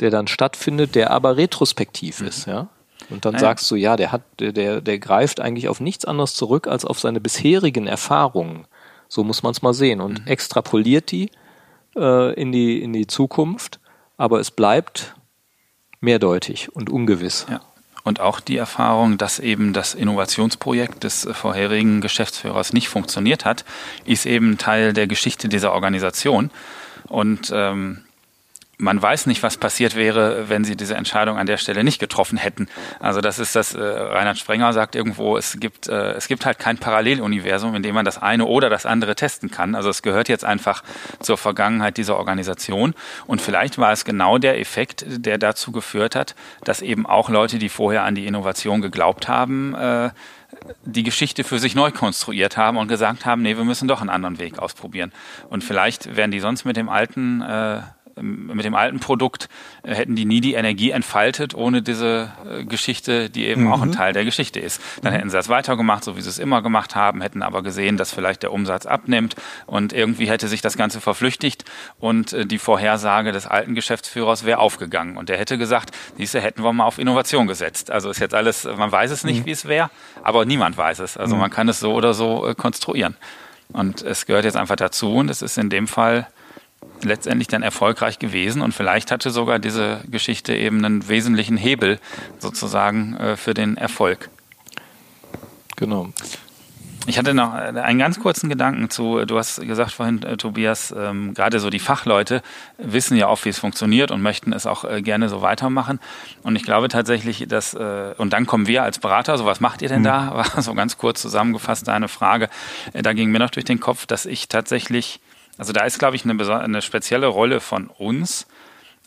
der dann stattfindet, der aber retrospektiv ist, ja. Und dann Naja. sagst du, ja, der hat, der, der, der greift eigentlich auf nichts anderes zurück als auf seine bisherigen Erfahrungen. So muss man es mal sehen und extrapoliert die äh, in die in die Zukunft, aber es bleibt mehrdeutig und ungewiss. Ja. Und auch die Erfahrung, dass eben das Innovationsprojekt des äh, vorherigen Geschäftsführers nicht funktioniert hat, ist eben Teil der Geschichte dieser Organisation. Und ähm, man weiß nicht, was passiert wäre, wenn sie diese Entscheidung an der Stelle nicht getroffen hätten. Also das ist das, äh, Reinhard Sprenger sagt irgendwo, es gibt, äh, es gibt halt kein Paralleluniversum, in dem man das eine oder das andere testen kann. Also es gehört jetzt einfach zur Vergangenheit dieser Organisation. Und vielleicht war es genau der Effekt, der dazu geführt hat, dass eben auch Leute, die vorher an die Innovation geglaubt haben, äh, die Geschichte für sich neu konstruiert haben und gesagt haben, nee, wir müssen doch einen anderen Weg ausprobieren. Und vielleicht wären die sonst mit dem alten äh, mit dem alten Produkt äh, hätten die nie die Energie entfaltet ohne diese äh, Geschichte, die eben auch ein Teil der Geschichte ist. Dann hätten sie das weitergemacht, so wie sie es immer gemacht haben, hätten aber gesehen, dass vielleicht der Umsatz abnimmt und irgendwie hätte sich das Ganze verflüchtigt und äh, die Vorhersage des alten Geschäftsführers wäre aufgegangen und der hätte gesagt, diese hätten wir mal auf Innovation gesetzt. Also ist jetzt alles, man weiß es nicht, wie es wäre, aber niemand weiß es. Also man kann es so oder so konstruieren. Und es gehört jetzt einfach dazu und es ist in dem Fall letztendlich dann erfolgreich gewesen und vielleicht hatte sogar diese Geschichte eben einen wesentlichen Hebel sozusagen äh, für den Erfolg. Genau. Ich hatte noch äh, einen ganz kurzen Gedanken zu, du hast gesagt vorhin, äh, Tobias, ähm, gerade so die Fachleute wissen ja auch, wie es funktioniert und möchten es auch äh, gerne so weitermachen. Und ich glaube tatsächlich, dass, äh, und dann kommen wir als Berater, so was macht ihr denn da? War (laughs) so ganz kurz zusammengefasst deine Frage. Äh, da ging mir noch durch den Kopf, dass ich tatsächlich, also da ist, glaube ich, eine, eine spezielle Rolle von uns,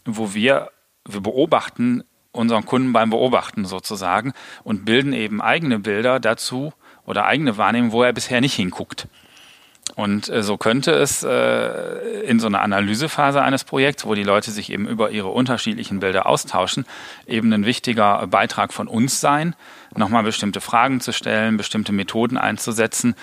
wo wir, wir beobachten unseren Kunden beim Beobachten sozusagen und bilden eben eigene Bilder dazu oder eigene Wahrnehmung, wo er bisher nicht hinguckt. Und äh, so könnte es äh, in so einer Analysephase eines Projekts, wo die Leute sich eben über ihre unterschiedlichen Bilder austauschen, eben ein wichtiger Beitrag von uns sein, nochmal bestimmte Fragen zu stellen, bestimmte Methoden einzusetzen,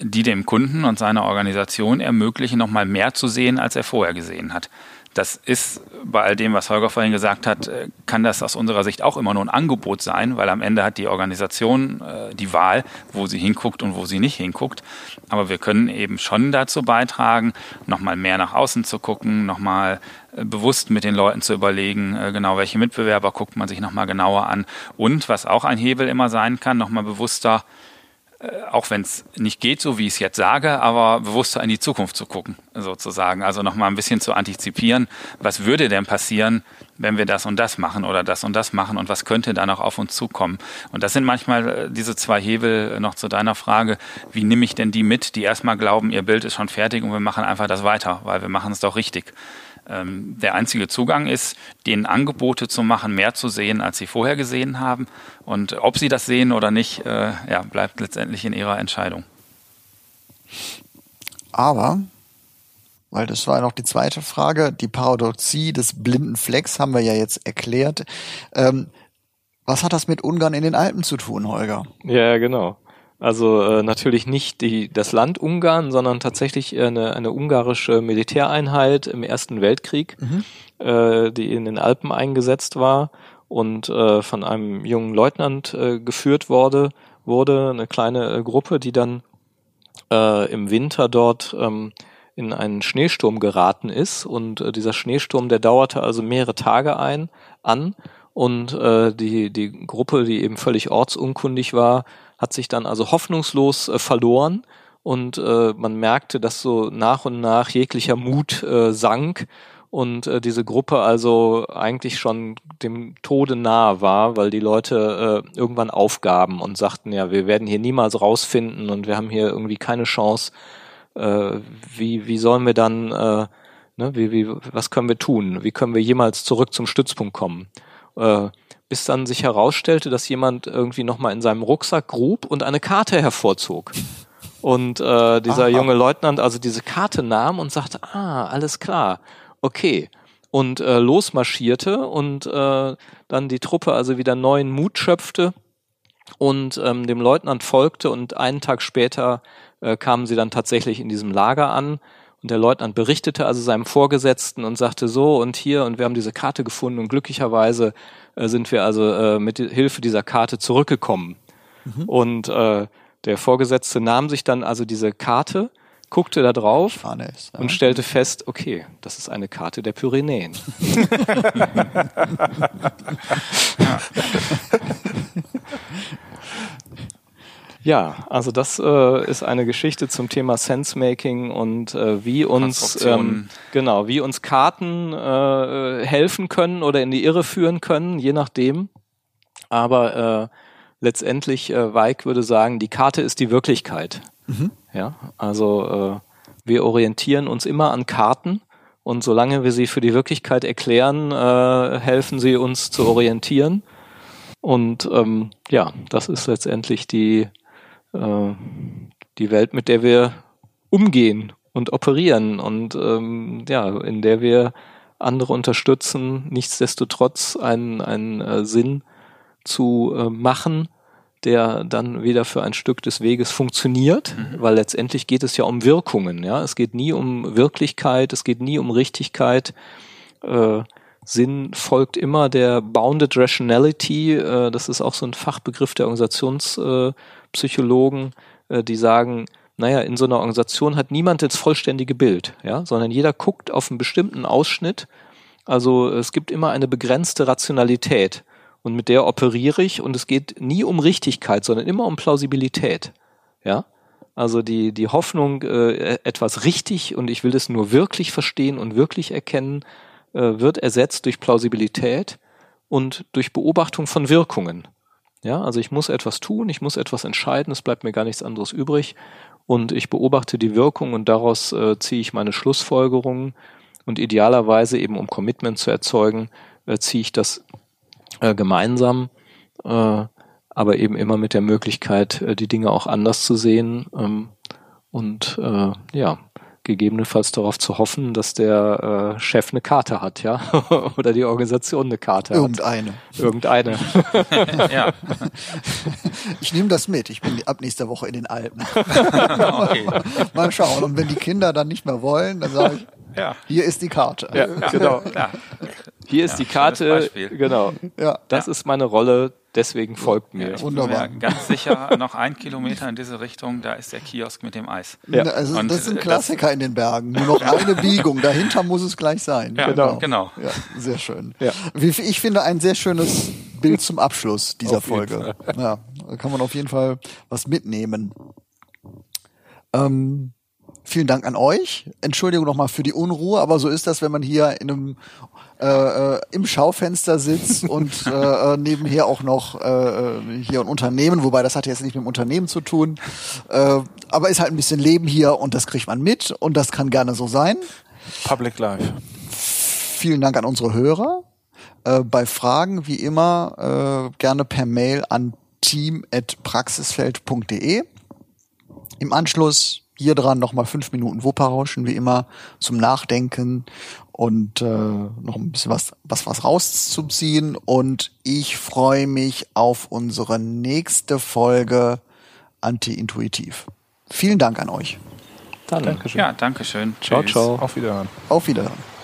die dem Kunden und seiner Organisation ermöglichen, nochmal mehr zu sehen, als er vorher gesehen hat. Das ist bei all dem, was Holger vorhin gesagt hat, äh, kann das aus unserer Sicht auch immer nur ein Angebot sein, weil am Ende hat die Organisation äh, die Wahl, wo sie hinguckt und wo sie nicht hinguckt. Aber wir können eben schon dazu beitragen, nochmal mehr nach außen zu gucken, nochmal äh, bewusst mit den Leuten zu überlegen, genau welche Mitbewerber guckt man sich nochmal genauer an. Und was auch ein Hebel immer sein kann, nochmal bewusster auch wenn es nicht geht, so wie ich es jetzt sage, aber bewusster in die Zukunft zu gucken, sozusagen. Also nochmal ein bisschen zu antizipieren, was würde denn passieren, wenn wir das und das machen oder das und das machen und was könnte da noch auf uns zukommen. Und das sind manchmal äh, diese zwei Hebel äh, noch zu deiner Frage, wie nehme ich denn die mit, die erstmal glauben, ihr Bild ist schon fertig und wir machen einfach das weiter, weil wir machen es doch richtig. Ähm, der einzige Zugang ist, denen Angebote zu machen, mehr zu sehen, als sie vorher gesehen haben. Und ob sie das sehen oder nicht, äh, ja, bleibt letztendlich in ihrer Entscheidung. Aber, weil das war noch die zweite Frage, die Paradoxie des blinden Flecks haben wir ja jetzt erklärt. Ähm, was hat das mit Ungarn in den Alpen zu tun, Holger? Ja, genau. Also äh, natürlich nicht die, das Land Ungarn, sondern tatsächlich eine, eine ungarische Militäreinheit im Ersten Weltkrieg, äh, die in den Alpen eingesetzt war und äh, von einem jungen Leutnant äh, geführt wurde, wurde eine kleine äh, Gruppe, die dann äh, im Winter dort ähm, in einen Schneesturm geraten ist und äh, dieser Schneesturm, der dauerte also mehrere Tage ein an und äh, die die Gruppe, die eben völlig ortsunkundig war, hat sich dann also hoffnungslos äh, verloren und äh, man merkte, dass so nach und nach jeglicher Mut äh, sank und äh, diese Gruppe also eigentlich schon dem Tode nahe war, weil die Leute äh, irgendwann aufgaben und sagten, ja, wir werden hier niemals rausfinden und wir haben hier irgendwie keine Chance. Äh, wie, wie sollen wir dann, äh, ne, wie, wie, was können wir tun? Wie können wir jemals zurück zum Stützpunkt kommen? Äh, bis dann sich herausstellte, dass jemand irgendwie nochmal in seinem Rucksack grub und eine Karte hervorzog. Und äh, dieser Aha. junge Leutnant also diese Karte nahm und sagte, ah, alles klar, okay. Und äh, losmarschierte und äh, dann die Truppe also wieder neuen Mut schöpfte und ähm, dem Leutnant folgte und einen Tag später äh, kamen sie dann tatsächlich in diesem Lager an und der Leutnant berichtete also seinem Vorgesetzten und sagte so und hier und wir haben diese Karte gefunden und glücklicherweise sind wir also äh, mit Hilfe dieser Karte zurückgekommen. Mhm. Und äh, der Vorgesetzte nahm sich dann also diese Karte, guckte da drauf es, ja. und stellte fest, okay, das ist eine Karte der Pyrenäen. (laughs) (laughs) ja. also das äh, ist eine Geschichte zum Thema Sensemaking und äh, wie uns ähm, genau, wie uns Karten äh, helfen können oder in die Irre führen können, je nachdem. Aber äh, letztendlich, äh, Weig würde sagen, die Karte ist die Wirklichkeit. Mhm. Ja, also äh, wir orientieren uns immer an Karten und solange wir sie für die Wirklichkeit erklären, äh, helfen sie uns zu orientieren. Und ähm, ja, das ist letztendlich die, äh, die Welt, mit der wir umgehen und operieren und ähm, ja, in der wir andere unterstützen, nichtsdestotrotz einen, einen äh, Sinn zu äh, machen, der dann wieder für ein Stück des Weges funktioniert, mhm. weil letztendlich geht es ja um Wirkungen, ja. Es geht nie um Wirklichkeit, es geht nie um Richtigkeit. Äh, Sinn folgt immer der Bounded Rationality, äh, das ist auch so ein Fachbegriff der Organisationspsychologen, äh, die sagen, naja, in so einer Organisation hat niemand das vollständige Bild, ja, sondern jeder guckt auf einen bestimmten Ausschnitt. Also es gibt immer eine begrenzte Rationalität und mit der operiere ich und es geht nie um Richtigkeit, sondern immer um Plausibilität. Ja, also die die Hoffnung, äh, etwas richtig und ich will es nur wirklich verstehen und wirklich erkennen, äh, wird ersetzt durch Plausibilität und durch Beobachtung von Wirkungen. Ja, also ich muss etwas tun, ich muss etwas entscheiden, es bleibt mir gar nichts anderes übrig. Und ich beobachte die Wirkung und daraus äh, ziehe ich meine Schlussfolgerungen. Und idealerweise eben um Commitment zu erzeugen, äh, ziehe ich das äh, gemeinsam, äh, aber eben immer mit der Möglichkeit, äh, die Dinge auch anders zu sehen ähm, und äh, ja, gegebenenfalls darauf zu hoffen, dass der äh, Chef eine Karte hat, ja, (laughs) oder die Organisation eine Karte Irgendeine. hat. Irgendeine. Irgendeine. (laughs) ja. Ich nehme das mit. Ich bin ab nächster Woche in den Alpen. (laughs) okay. Mal schauen. Und wenn die Kinder dann nicht mehr wollen, dann sage ich, ja. hier ist die Karte. Ja, genau. Klar. Hier ist ja, die Karte, genau. Ja. Das ja. ist meine Rolle, deswegen folgt mir. Ja, Wunderbar. Bin mir ganz sicher, noch ein Kilometer in diese Richtung, da ist der Kiosk mit dem Eis. Ja. Also Und das ist ein Klassiker in den Bergen. Nur noch eine Biegung, dahinter muss es gleich sein. Ja, genau. genau. Ja, sehr schön. Ja. Ich finde ein sehr schönes Bild zum Abschluss dieser Folge. Ja, da kann man auf jeden Fall was mitnehmen. Ähm, vielen Dank an euch. Entschuldigung nochmal für die Unruhe, aber so ist das, wenn man hier in einem äh, äh, im Schaufenster sitzt (laughs) und äh, äh, nebenher auch noch äh, äh, hier ein Unternehmen, wobei das hat jetzt nicht mit dem Unternehmen zu tun, äh, aber ist halt ein bisschen Leben hier und das kriegt man mit und das kann gerne so sein. Public Life. Vielen Dank an unsere Hörer. Äh, bei Fragen wie immer äh, gerne per Mail an team@praxisfeld.de. Im Anschluss hier dran nochmal fünf Minuten Wupperrauschen, wie immer, zum Nachdenken und äh, noch ein bisschen was, was, was rauszuziehen. Und ich freue mich auf unsere nächste Folge Anti-Intuitiv. Vielen Dank an euch. Dann. Dankeschön. Ja, Dankeschön. Ciao, ciao. Auf Wiederhören. Auf Wiederhören.